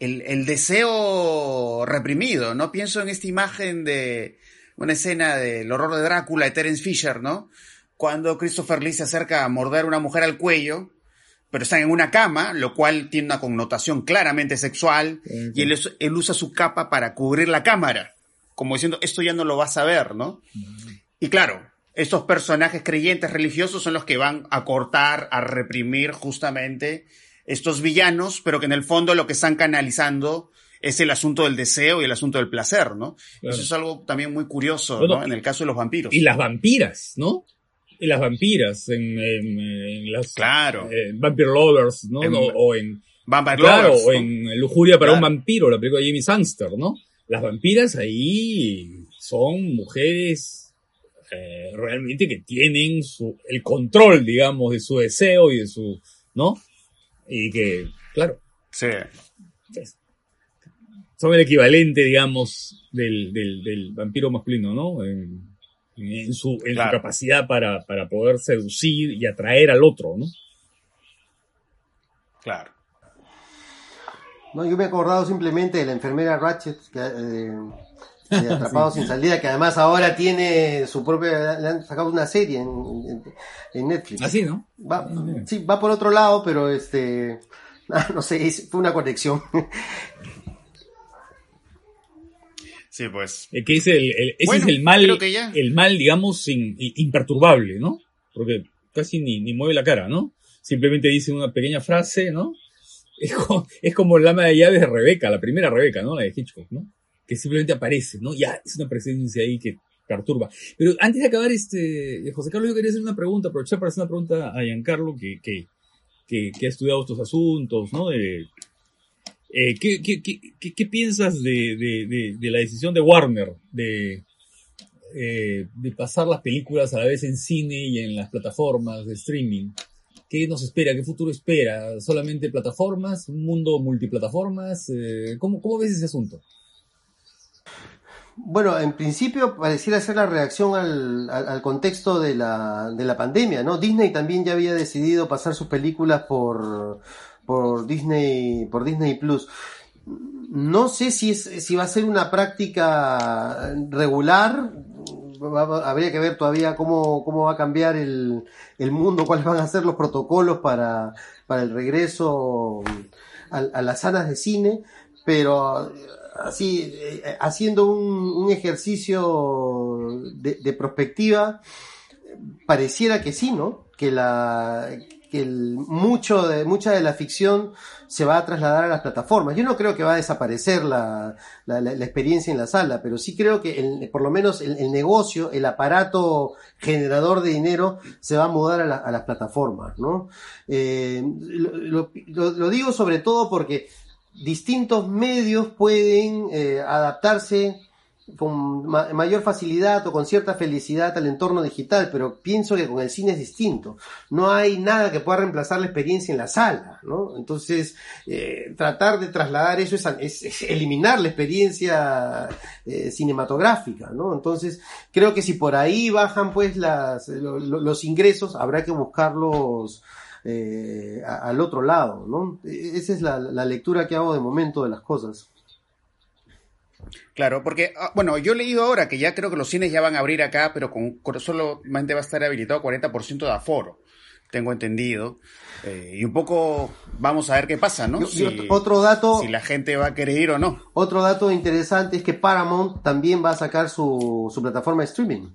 el, deseo reprimido, ¿no? Pienso en esta imagen de una escena del horror de Drácula de Terence Fisher, ¿no? Cuando Christopher Lee se acerca a morder a una mujer al cuello pero están en una cama, lo cual tiene una connotación claramente sexual, y él, él, usa su capa para cubrir la cámara, como diciendo, esto ya no lo vas a ver, ¿no? Y claro, estos personajes creyentes religiosos son los que van a cortar, a reprimir justamente estos villanos, pero que en el fondo lo que están canalizando es el asunto del deseo y el asunto del placer, ¿no? Eso es algo también muy curioso, ¿no? En el caso de los vampiros. Y las vampiras, ¿no? Las vampiras en, las claro. Vampire Lovers, ¿no? o, en Vampire claro, Lovers, o en Lujuria para un vampiro, la película de Jimmy Sangster, ¿no? Las vampiras ahí son mujeres eh, realmente que tienen su, el control, digamos, de su deseo y de su, ¿no? Y que, claro. Sí. son el equivalente, digamos, del, del, vampiro masculino, ¿no? En, su, en su capacidad para, para poder seducir y atraer al otro, ¿no? Claro. No, yo me he acordado simplemente de la enfermera Ratchet, que, eh, Atrapado sin salida, que además ahora tiene su propia, le han sacado una serie en, Netflix. Así, ¿Ah, ¿no? Va, sí, va por otro lado, pero este, no sé, fue una conexión. Sí, pues. Eh, que es el, ese es el mal, el mal, digamos, imperturbable, ¿no? Porque casi ni, ni mueve la cara, ¿no? Simplemente dice una pequeña frase, ¿no? Es como, es como el ama de llaves de Rebeca, la primera Rebeca, ¿no? La de Hitchcock, ¿no? que simplemente aparece, ¿no? Ya, es una presencia ahí que perturba. Pero antes de acabar, este, José Carlos, yo quería hacer una pregunta, aprovechar para hacer una pregunta a Giancarlo, que, que, que, que ha estudiado estos asuntos, ¿no? De, eh, ¿qué, piensas de, la decisión de Warner de, eh, de pasar las películas a la vez en cine y en las plataformas de streaming? ¿Qué nos espera? ¿Qué futuro espera? ¿Solamente plataformas? ¿Un mundo multiplataformas? Eh, ¿cómo, ¿Cómo ves ese asunto? Bueno, en principio pareciera ser la reacción al, al, contexto de la, de la pandemia, ¿no? Disney también ya había decidido pasar sus películas por, por Disney, por Disney Plus. No sé si es, si va a ser una práctica regular. habría que ver todavía cómo, cómo va a cambiar el, el mundo, cuáles van a ser los protocolos para, para el regreso a, a las salas de cine, pero así, eh, haciendo un, ejercicio de, de, prospectiva, pareciera que sí, ¿no? Que la el, mucho de, mucha de la ficción se va a trasladar a las plataformas. Yo no creo que va a desaparecer la, la, experiencia en la sala, pero sí creo que por lo menos el, negocio, el aparato generador de dinero se va a mudar a, a las plataformas, ¿no? Eh, lo, digo sobre todo porque distintos medios pueden eh, adaptarse con mayor facilidad o con cierta felicidad al entorno digital, pero pienso que con el cine es distinto. No hay nada que pueda reemplazar la experiencia en la sala, ¿no? Entonces, eh, tratar de trasladar eso es, eliminar la experiencia eh, cinematográfica, ¿no? Entonces, creo que si por ahí bajan pues las, los ingresos, habrá que buscarlos eh, al otro lado, ¿no? E-, esa es la, lectura que hago de momento de las cosas. Claro, porque, ah, bueno, yo he leído ahora que ya creo que los cines ya van a abrir acá, pero con, solamente va a estar habilitado 40% de aforo, tengo entendido. Eh, y un poco vamos a ver qué pasa, ¿no? si, otro dato. Si la gente va a querer ir o no. Otro dato interesante es que Paramount también va a sacar su, su plataforma de streaming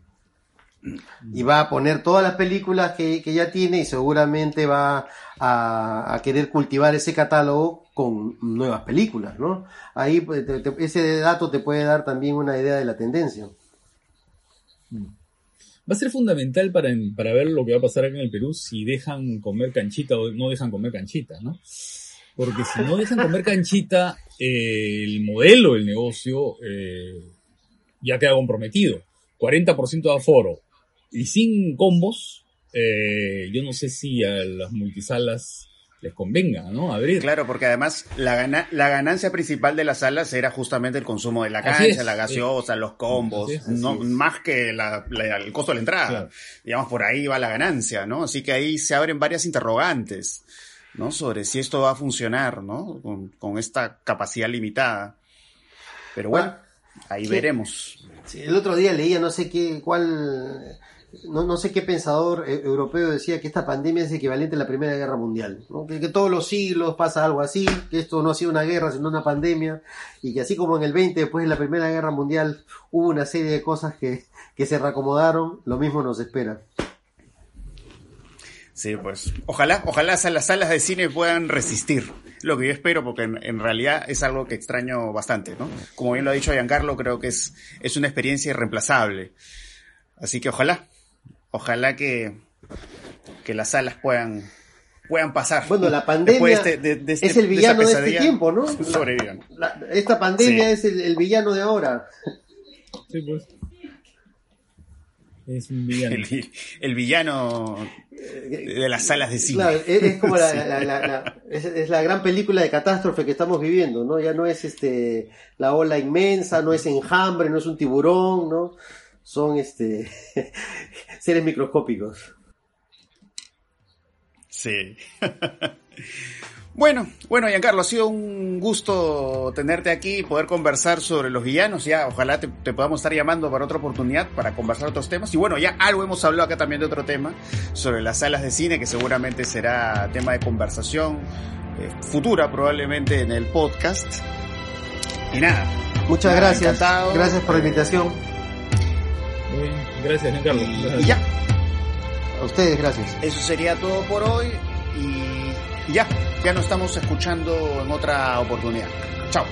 y va a poner todas las películas que, ya tiene y seguramente va a, querer cultivar ese catálogo con nuevas películas, ¿no? Ahí pues, ese dato te puede dar también una idea de la tendencia. Va a ser fundamental para, para ver lo que va a pasar acá en el Perú si dejan comer canchita o no dejan comer canchita, ¿no? Porque si no dejan comer canchita, eh, el modelo del negocio eh, ya queda comprometido. 40% de aforo, y sin combos, eh, yo no sé si a las multisalas les convenga, ¿no? Abrir. Claro, porque además la, la ganancia principal de las salas era justamente el consumo de la cancha, la gaseosa, los combos, no, más que el costo de la entrada. Digamos, por ahí va la ganancia, ¿no? Así que ahí se abren varias interrogantes, ¿no? Sobre si esto va a funcionar, ¿no? Con, esta capacidad limitada. Pero bueno, ahí veremos. El otro día leía, no sé qué, cuál no, no sé qué pensador eh, europeo decía que esta pandemia es equivalente a la Primera Guerra Mundial, que, que todos los siglos pasa algo así, que esto no ha sido una guerra, sino una pandemia, y que así como en el 20, después de la Primera Guerra Mundial, hubo una serie de cosas que, que se reacomodaron, lo mismo nos espera. Sí, pues ojalá, ojalá las salas de cine puedan resistir. Lo que yo espero, porque en, en, realidad es algo que extraño bastante, ¿no? Como bien lo ha dicho Giancarlo, creo que es, es una experiencia irreemplazable. Así que ojalá, ojalá que, que las salas puedan, puedan pasar. Bueno, la pandemia de este, de, de este, es el villano de, este tiempo, ¿no? Sobrevivan. La, esta pandemia sí. es el, el, villano de ahora. Sí, pues. Es un villano. El, el villano de las salas de cine. Claro, es, es como la, sí. la, la, es, es, la gran película de catástrofe que estamos viviendo, ¿no? Ya no es este la ola inmensa, no es enjambre, no es un tiburón, ¿no? Son este seres microscópicos. Sí. Bueno, bueno, Giancarlo, ha sido un gusto tenerte aquí y poder conversar sobre los villanos. Ya, ojalá te, te, podamos estar llamando para otra oportunidad para conversar otros temas. Y bueno, ya algo hemos hablado acá también de otro tema, sobre las salas de cine, que seguramente será tema de conversación eh, futura, probablemente en el podcast. Y nada. Muchas nada, gracias. Encantado. Gracias por la invitación. Muy bien. Gracias, Giancarlo. Y, y ya. A ustedes, gracias. Eso sería todo por hoy. Y ya, ya nos estamos escuchando en otra oportunidad. Chao.